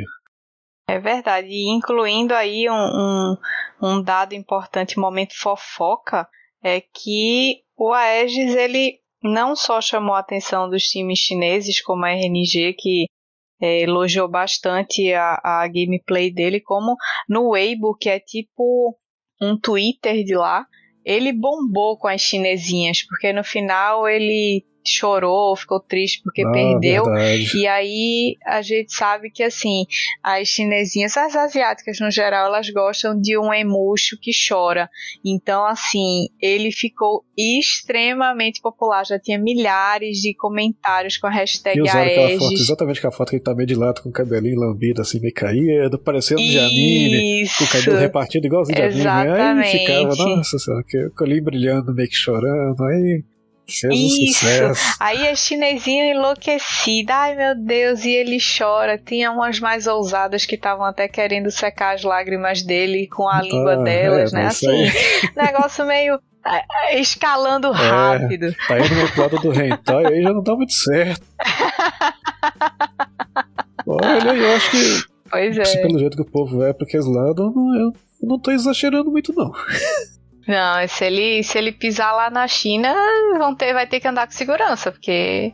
É verdade, e incluindo aí um, um, um dado importante, momento fofoca, é que o Aegis ele não só chamou a atenção dos times chineses, como a RNG, que é, elogiou bastante a, a gameplay dele, como no Weibo, que é tipo um Twitter de lá, ele bombou com as chinesinhas, porque no final ele chorou, ficou triste porque ah, perdeu. Verdade. E aí a gente sabe que assim, as chinesinhas, as asiáticas no geral, elas gostam de um emuxo que chora. Então, assim, ele ficou extremamente popular, já tinha milhares de comentários com a hashtag e usaram aquela foto, exatamente aquela foto que ele tá meio de lado com o cabelinho lambido, assim, meio caído, parecendo de anime, com o cabelo repartido igualzinho de anime. Aí ficava, nossa senhora, que olhinho brilhando, meio que chorando, aí Fez Isso. Aí a chinesinha enlouquecida, ai meu Deus, e ele chora. Tinha umas mais ousadas que estavam até querendo secar as lágrimas dele com a ah, língua delas, é, né? Assim, [LAUGHS] negócio meio é, escalando é, rápido. Tá indo no lado do hentai, aí já não tá muito certo. [LAUGHS] Olha, eu acho que. Pois é. Pelo jeito que o povo é pra aqueles lados, eu não, eu não tô exagerando muito, não. [LAUGHS] Não, se ele, se ele pisar lá na China, vão ter, vai ter que andar com segurança, porque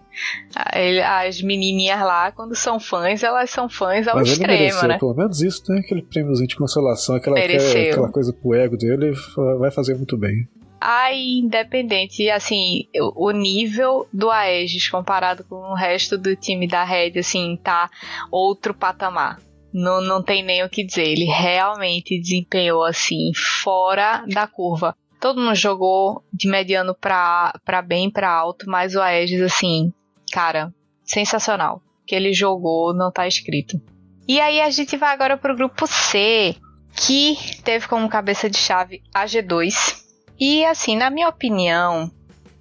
as menininhas lá, quando são fãs, elas são fãs ao Mas extremo, ele mereceu, né? Pelo menos isso, né? Aquele prêmiozinho de consolação, aquela, aquela coisa pro ego dele, vai fazer muito bem. Aí, independente, assim, o nível do Aegis comparado com o resto do time da Red, assim, tá outro patamar não, não tem nem o que dizer. Ele realmente desempenhou assim, fora da curva. Todo mundo jogou de mediano pra, bem, pra alto, mas o Aegis, assim, cara, sensacional. Que ele jogou não tá escrito. E aí a gente vai agora pro grupo C, que teve como cabeça de chave a G2. E assim, na minha opinião,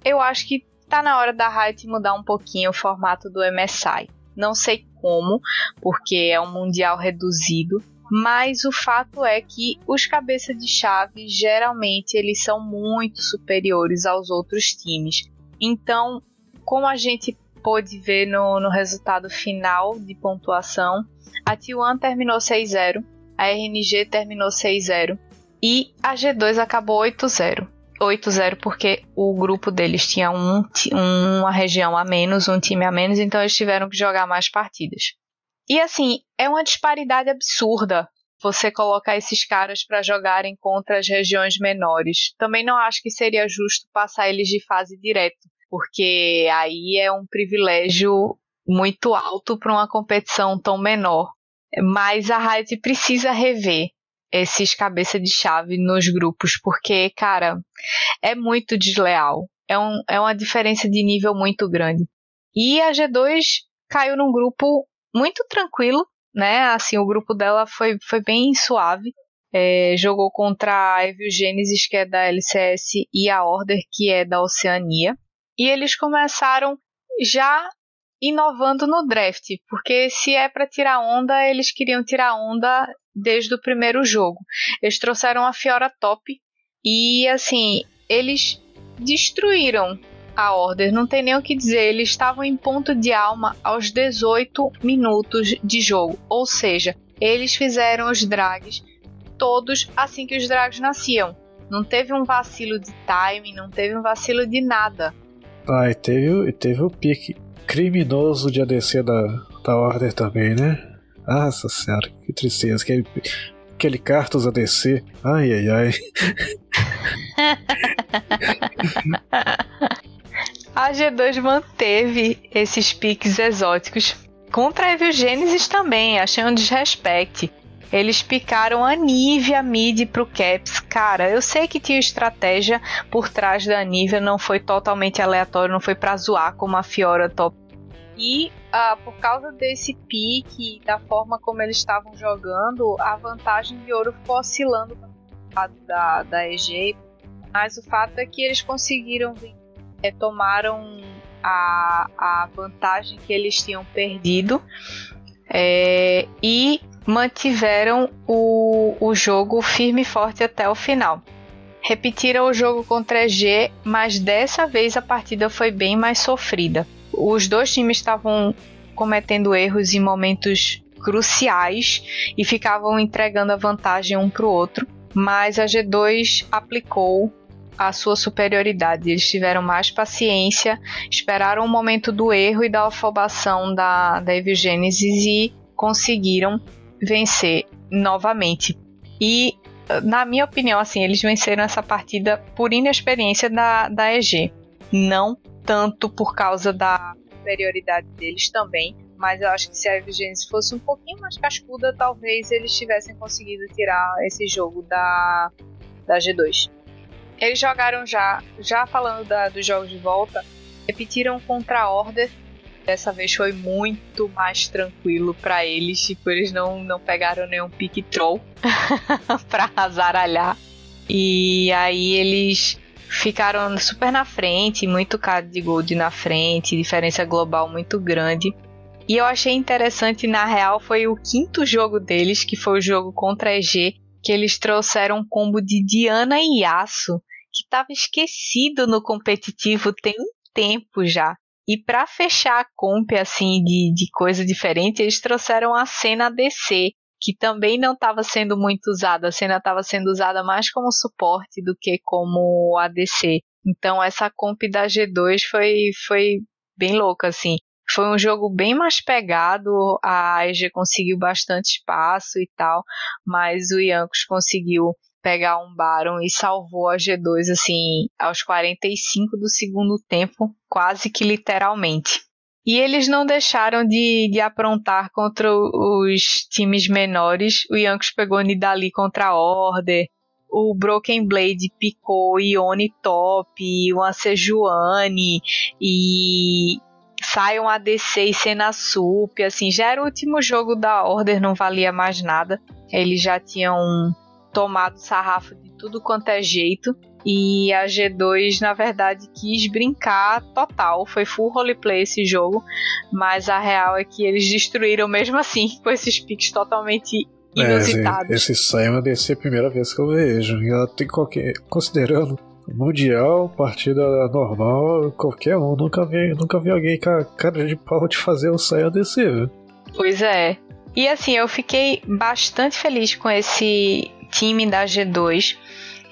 eu acho que tá na hora da Riot mudar um pouquinho o formato do MSI. Não sei como, porque é um mundial reduzido, mas o fato é que os cabeças de chave geralmente eles são muito superiores aos outros times. Então, como a gente pôde ver no, no resultado final de pontuação, a T1 terminou 6-0, a RNG terminou 6-0 e a G2 acabou 8-0. 8-0 porque o grupo deles tinha um, uma região a menos, um time a menos, então eles tiveram que jogar mais partidas. E assim, é uma disparidade absurda você colocar esses caras para jogarem contra as regiões menores. Também não acho que seria justo passar eles de fase direto, porque aí é um privilégio muito alto para uma competição tão menor. Mas a Riot precisa rever esses cabeça de chave nos grupos, porque, cara, é muito desleal. É, um, é uma diferença de nível muito grande. E a G2 caiu num grupo muito tranquilo, né? Assim, o grupo dela foi, foi bem suave. É, jogou contra a Evil Genesis, que é da LCS, e a Order, que é da Oceania. E eles começaram já inovando no draft, porque se é para tirar onda, eles queriam tirar onda desde o primeiro jogo. Eles trouxeram a Fiora Top e assim, eles destruíram a Order, não tem nem o que dizer, eles estavam em ponto de alma aos 18 minutos de jogo, ou seja, eles fizeram os drags todos assim que os dragos nasciam. Não teve um vacilo de timing, não teve um vacilo de nada. Ah, e teve, e teve o pique criminoso de ADC da, da Order também, né? Nossa senhora, que tristeza. Aquele, aquele Cartos ADC. Ai, ai, ai. a G2 manteve esses piques exóticos contra a Evil Genesis também. Achei um desrespeito. Eles picaram a Nivea mid pro Caps. Cara, eu sei que tinha estratégia por trás da Nivea, não foi totalmente aleatório, não foi pra zoar como a Fiora top. E uh, por causa desse pique, da forma como eles estavam jogando, a vantagem de ouro ficou oscilando da, da EG. Mas o fato é que eles conseguiram é, tomaram a, a vantagem que eles tinham perdido é, e mantiveram o, o jogo firme e forte até o final. Repetiram o jogo contra a G, mas dessa vez a partida foi bem mais sofrida. Os dois times estavam cometendo erros em momentos cruciais e ficavam entregando a vantagem um para o outro, mas a G2 aplicou a sua superioridade. Eles tiveram mais paciência, esperaram o momento do erro e da afobação da, da Evigênesis e conseguiram vencer novamente. E, na minha opinião, assim, eles venceram essa partida por inexperiência da, da EG. Não tanto por causa da superioridade deles também, mas eu acho que se a Evigênesis fosse um pouquinho mais cascuda, talvez eles tivessem conseguido tirar esse jogo da, da G2. Eles jogaram já, já falando da, dos jogos de volta, repetiram contra a Order Dessa vez foi muito mais tranquilo para eles, tipo, eles não, não pegaram nenhum pick troll [LAUGHS] pra azaralhar. E aí eles ficaram super na frente, muito caro de gold na frente, diferença global muito grande. E eu achei interessante, na real, foi o quinto jogo deles, que foi o jogo contra EG, que eles trouxeram um combo de Diana e Yasuo, que estava esquecido no competitivo tem um tempo já. E para fechar a comp assim de, de coisa diferente, eles trouxeram a cena DC, que também não estava sendo muito usada. A cena estava sendo usada mais como suporte do que como ADC. Então essa comp da G2 foi, foi bem louca assim. Foi um jogo bem mais pegado, a EG conseguiu bastante espaço e tal, mas o Yankos conseguiu pegar um Baron e salvou a G2 assim aos 45 do segundo tempo, quase que literalmente. E eles não deixaram de, de aprontar contra os times menores. O Yankees pegou Nidali contra a Order. O Broken Blade picou Ione Top, o Ansejuani e sai um ADC e cena sup, assim, já era o último jogo da Order, não valia mais nada. Eles já tinham tomado sarrafo de tudo quanto é jeito. E a G2, na verdade, quis brincar total. Foi full roleplay esse jogo. Mas a real é que eles destruíram mesmo assim, [LAUGHS] com esses picks totalmente inusitados. É, esse, Simon deve ser a primeira vez que eu vejo. E ela tem qualquer. Considerando Mundial, partida normal, qualquer um. Nunca vi, nunca vi alguém com a cara de pau de fazer o Saiyan descer, Pois é. E assim, eu fiquei bastante feliz com esse time da G2,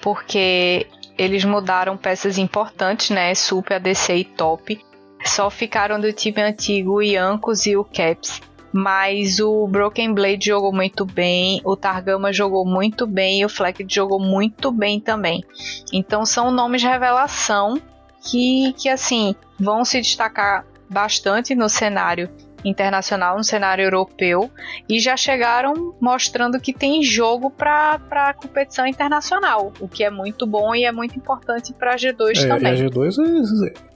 porque eles mudaram peças importantes, né? Super, ADC e Top. Só ficaram do time antigo o Yankos e o Caps. Mas o Broken Blade jogou muito bem, o Targama jogou muito bem e o Fleck jogou muito bem também. Então são nomes de revelação que, que assim vão se destacar bastante no cenário internacional, no cenário europeu, e já chegaram mostrando que tem jogo para competição internacional, o que é muito bom e é muito importante para a G2 é, também. a G2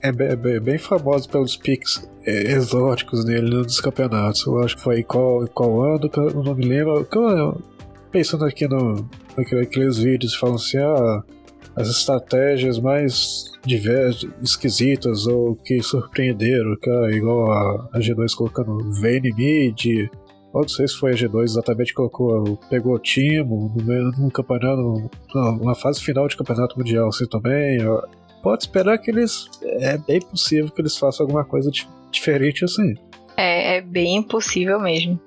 é, é, é, bem famosa pelos picks é, exóticos dele nos campeonatos. Eu acho que foi qual, qual ano, eu não me lembro. Pensando aqui no, naqueles vídeos falando assim, ah, as estratégias mais diversas, esquisitas ou que surpreenderam, cara, é igual a, a G2 colocando Vayne Mid, não sei se foi a G2 exatamente colocou, pegou o Timo no, no campeonato, na fase final de campeonato mundial assim também. Pode esperar que eles. É bem possível que eles façam alguma coisa diferente assim. É, é bem possível mesmo.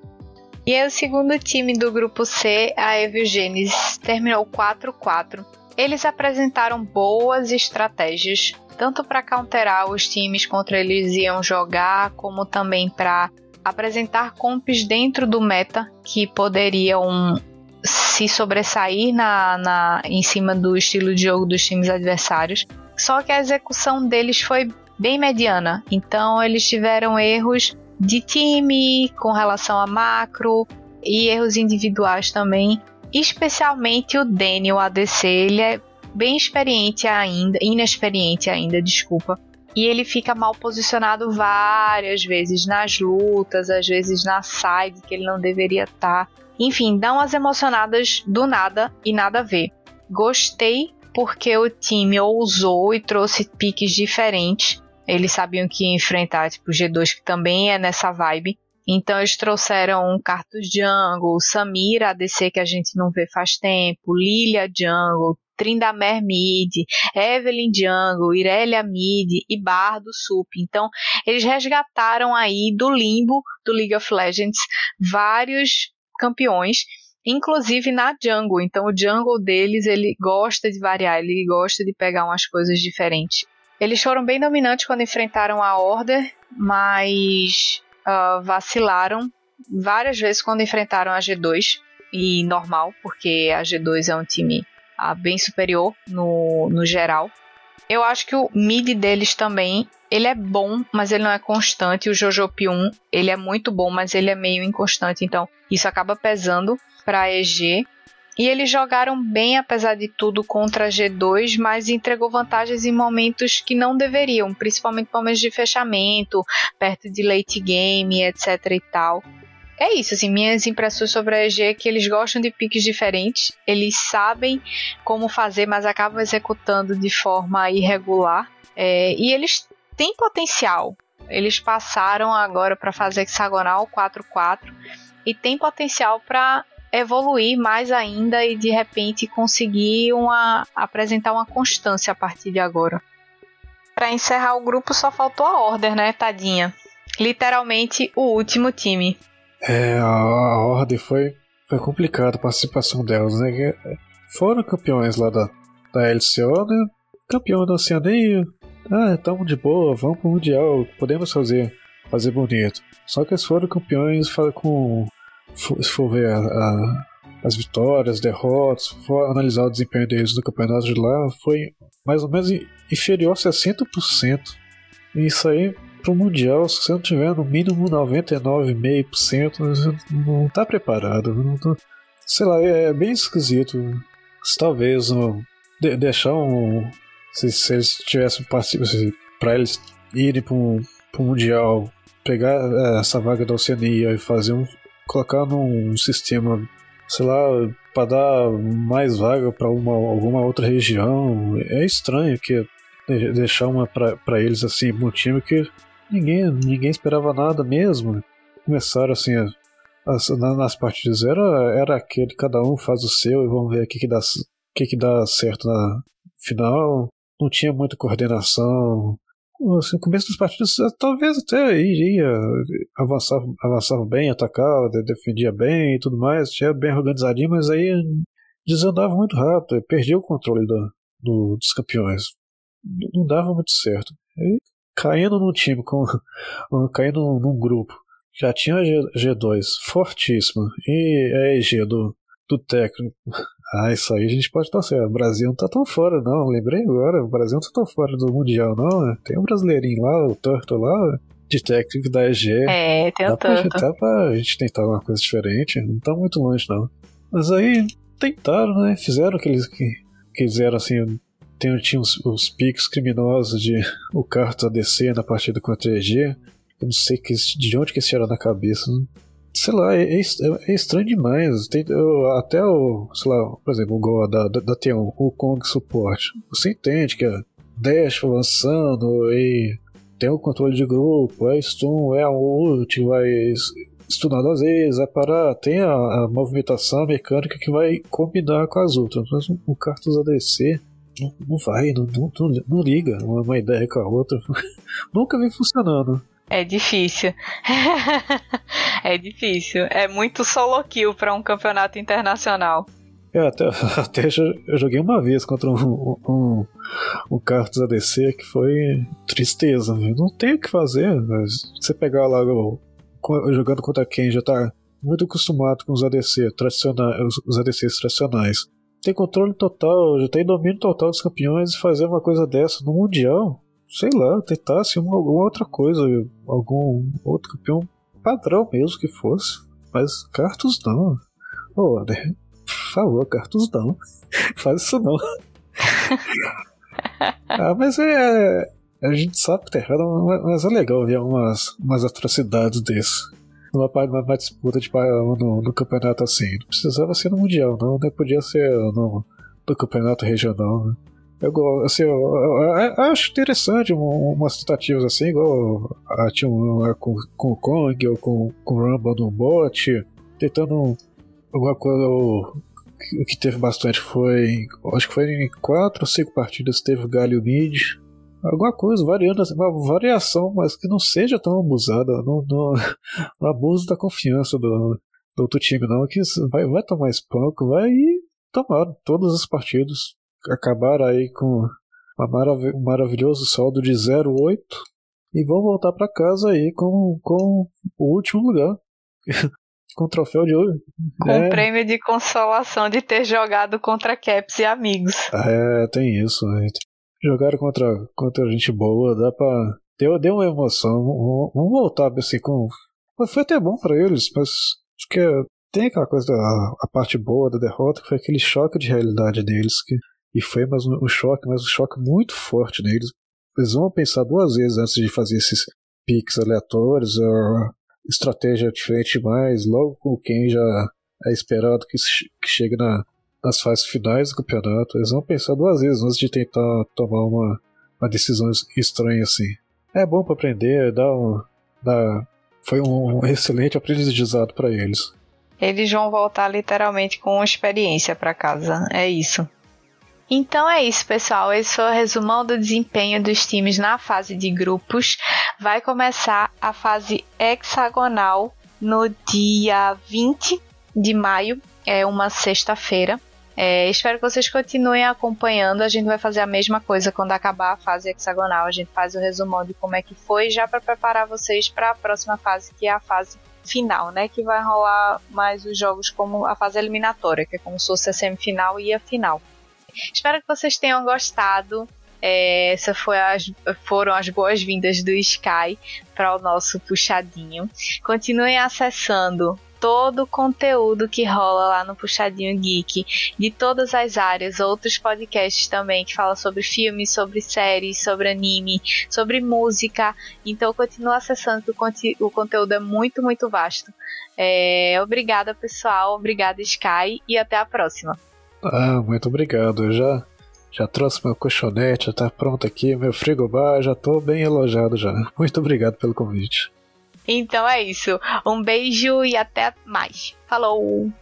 E aí o segundo time do grupo C, a Evil Genesis, terminou 4-4. Eles apresentaram boas estratégias, tanto para counterar os times contra eles iam jogar, como também para apresentar comps dentro do meta que poderiam se sobressair na, na, em cima do estilo de jogo dos times adversários. Só que a execução deles foi bem mediana, então eles tiveram erros de time com relação a macro e erros individuais também. Especialmente o Daniel ADC, ele é bem experiente ainda, inexperiente ainda, desculpa. E ele fica mal posicionado várias vezes nas lutas, às vezes na side que ele não deveria estar. Tá. Enfim, dá umas emocionadas do nada e nada a ver. Gostei porque o time ousou e trouxe piques diferentes. Eles sabiam que ia enfrentar tipo G2 que também é nessa vibe. Então eles trouxeram Cartus Jungle, Samira ADC que a gente não vê faz tempo, Lilia Jungle, Trindamer Mid, Evelyn Jungle, Irelia Mid e Bar do Sup. Então eles resgataram aí do limbo do League of Legends vários campeões inclusive na jungle. Então o jungle deles ele gosta de variar, ele gosta de pegar umas coisas diferentes. Eles foram bem dominantes quando enfrentaram a Order, mas uh, vacilaram várias vezes quando enfrentaram a G2 e normal, porque a G2 é um time uh, bem superior no, no geral. Eu acho que o mid deles também, ele é bom, mas ele não é constante. O Jojo P1, ele é muito bom, mas ele é meio inconstante, então isso acaba pesando para a EG. E eles jogaram bem, apesar de tudo, contra a G2, mas entregou vantagens em momentos que não deveriam, principalmente momentos de fechamento, perto de late game, etc e tal. É isso, assim, minhas impressões sobre a EG é que eles gostam de piques diferentes, eles sabem como fazer, mas acabam executando de forma irregular. É, e eles têm potencial. Eles passaram agora para fazer hexagonal 4-4 e tem potencial para evoluir mais ainda e de repente conseguir uma, apresentar uma constância a partir de agora. Para encerrar o grupo só faltou a Order, né, tadinha? Literalmente o último time. É, a, Order foi, foi complicada a participação delas, né? É, foram campeões lá da, da LCO, né? Campeão da Oceania. Ah, estamos de boa, vamos pro Mundial, podemos fazer, fazer bonito. Só que eles foram campeões com se for ver a, a, as vitórias, derrotas, for analisar o desempenho deles no campeonato de lá, foi mais ou menos inferior a 60%. E isso aí para o Mundial, se você não tiver no mínimo 99,5%, não está preparado. Não tá, sei lá, é bem esquisito. Talvez um, de, deixar um. Se, se eles tivessem para eles irem para um, um Mundial, pegar é, essa vaga da Oceania e fazer um, colocar num sistema, sei lá, para dar mais vaga para alguma outra região. É estranho que deixar uma para eles assim, um time que ninguém, ninguém esperava nada mesmo. Começaram assim, as, nas partidas era, era aquele, cada um faz o seu e vamos ver o que, que, dá, que, que dá certo na final. Não tinha muita coordenação, assim, no começo das partidas talvez até iria avançar, bem, atacava, defendia bem e tudo mais, tinha bem organizadinho, mas aí desandava muito rápido, perdia o controle do, do, dos campeões. Não dava muito certo. E caindo num time, com, [LAUGHS] caindo num grupo, já tinha a G, G2 fortíssima e a EG do, do técnico ah, isso aí a gente pode estar certo. O Brasil não tá tão fora, não. Lembrei agora, o Brasil não tá tão fora do Mundial, não. Né? Tem um brasileirinho lá, o Turtle lá, de técnico da EG. É, tem o Turtle. Dá pra gente tentar uma coisa diferente. Não tá muito longe, não. Mas aí tentaram, né? Fizeram o que eles que, quiseram, assim. Tem, tinha os, os piques criminosos de o Carlos ADC na partida contra a EG. Eu não sei que, de onde que esse era na cabeça. Não sei lá, é, é, é estranho demais. Tem, eu, até o, sei lá, por exemplo, o Go da, da, da T1, o Kong suporte. Você entende que é dash lançando e tem o controle de grupo, é stun, é ult, vai estudando às vezes, vai parar, tem a, a, movimentação mecânica que vai combinar com as outras. Mas o, o Cartus ADC não, não vai, não, não, não, liga uma ideia com a outra. [LAUGHS] Nunca vem funcionando. É difícil. [LAUGHS] é difícil. É muito solo kill para um campeonato internacional. Eu até, [LAUGHS] até eu joguei uma vez contra um, um, um Cartus ADC que foi tristeza, viu? Não tem o que fazer. Você pegar lá jogando contra quem já tá muito acostumado com os ADC tradicionais, os ADCs tradicionais. Tem controle total, já tem domínio total dos campeões e fazer uma coisa dessa no Mundial, sei lá, tentasse uma, alguma outra coisa, algum outro campeão padrão mesmo que fosse. Mas Cartus não. Ô, oh, por favor, Cartus não. [LAUGHS] Faz isso não. [LAUGHS] ah, mas é. A gente sabe que tá errado, mas é legal ver umas, umas atrocidades desse. Numa, numa disputa de, no, no campeonato assim. Não precisava ser no Mundial, não. Nem podia ser no, no campeonato regional, né? Eu, assim, eu, eu, eu, acho interessante umas tentativas assim, igual a, tinha uma com, com o Kong ou com, com o Rumble no bot, tentando alguma coisa. O, que teve bastante foi. Acho que foi em 4 ou 5 partidas teve o Galho Mid. Alguma coisa, variando, uma variação, mas que não seja tão abusada, não, não, [LAUGHS] não abuso da confiança do, do outro time, não, que vai, vai tomar espanco, vai e tomaram todas as Acabaram aí com marav um maravilhoso saldo de 0-8 e vão voltar para casa aí com, com o último lugar. [LAUGHS] com o troféu de ouro. Com é. prêmio de consolação de ter jogado contra Caps e amigos. É, tem isso. Né? Jogaram contra, contra gente boa, dá pra. Deu, deu uma emoção. Vamos voltar assim com. Foi até bom para eles, mas acho que tem aquela coisa da a parte boa da derrota, que foi aquele choque de realidade deles. Que, e foi mais um, um choque, mas um choque muito forte neles. Eles vão pensar duas vezes antes de fazer esses piques aleatórios, ou estratégia diferente demais, logo com quem já é esperado que, que chegue na, nas fases finais do campeonato. Eles vão pensar duas vezes antes de tentar tomar uma, uma decisão estranha assim. É bom para aprender, dá um, dá, foi um excelente aprendizado para eles. Eles vão voltar literalmente com experiência para casa, é isso. Então é isso, pessoal. Esse foi o resumão do desempenho dos times na fase de grupos. Vai começar a fase hexagonal no dia 20 de maio, é uma sexta-feira. É, espero que vocês continuem acompanhando. A gente vai fazer a mesma coisa quando acabar a fase hexagonal. A gente faz o resumão de como é que foi, já para preparar vocês para a próxima fase, que é a fase final, né? Que vai rolar mais os jogos como a fase eliminatória, que é como se fosse a semifinal e a final. Espero que vocês tenham gostado. É, essas as, foram as boas-vindas do Sky para o nosso puxadinho. Continuem acessando todo o conteúdo que rola lá no Puxadinho Geek, de todas as áreas, outros podcasts também que falam sobre filmes, sobre séries, sobre anime, sobre música. Então continue acessando que o, conte o conteúdo é muito, muito vasto. É, obrigada pessoal, obrigada Sky e até a próxima. Ah, muito obrigado. Eu já, já trouxe meu colchonete, já tá pronto aqui, meu frigobar, já tô bem elogiado já. Muito obrigado pelo convite. Então é isso. Um beijo e até mais. Falou!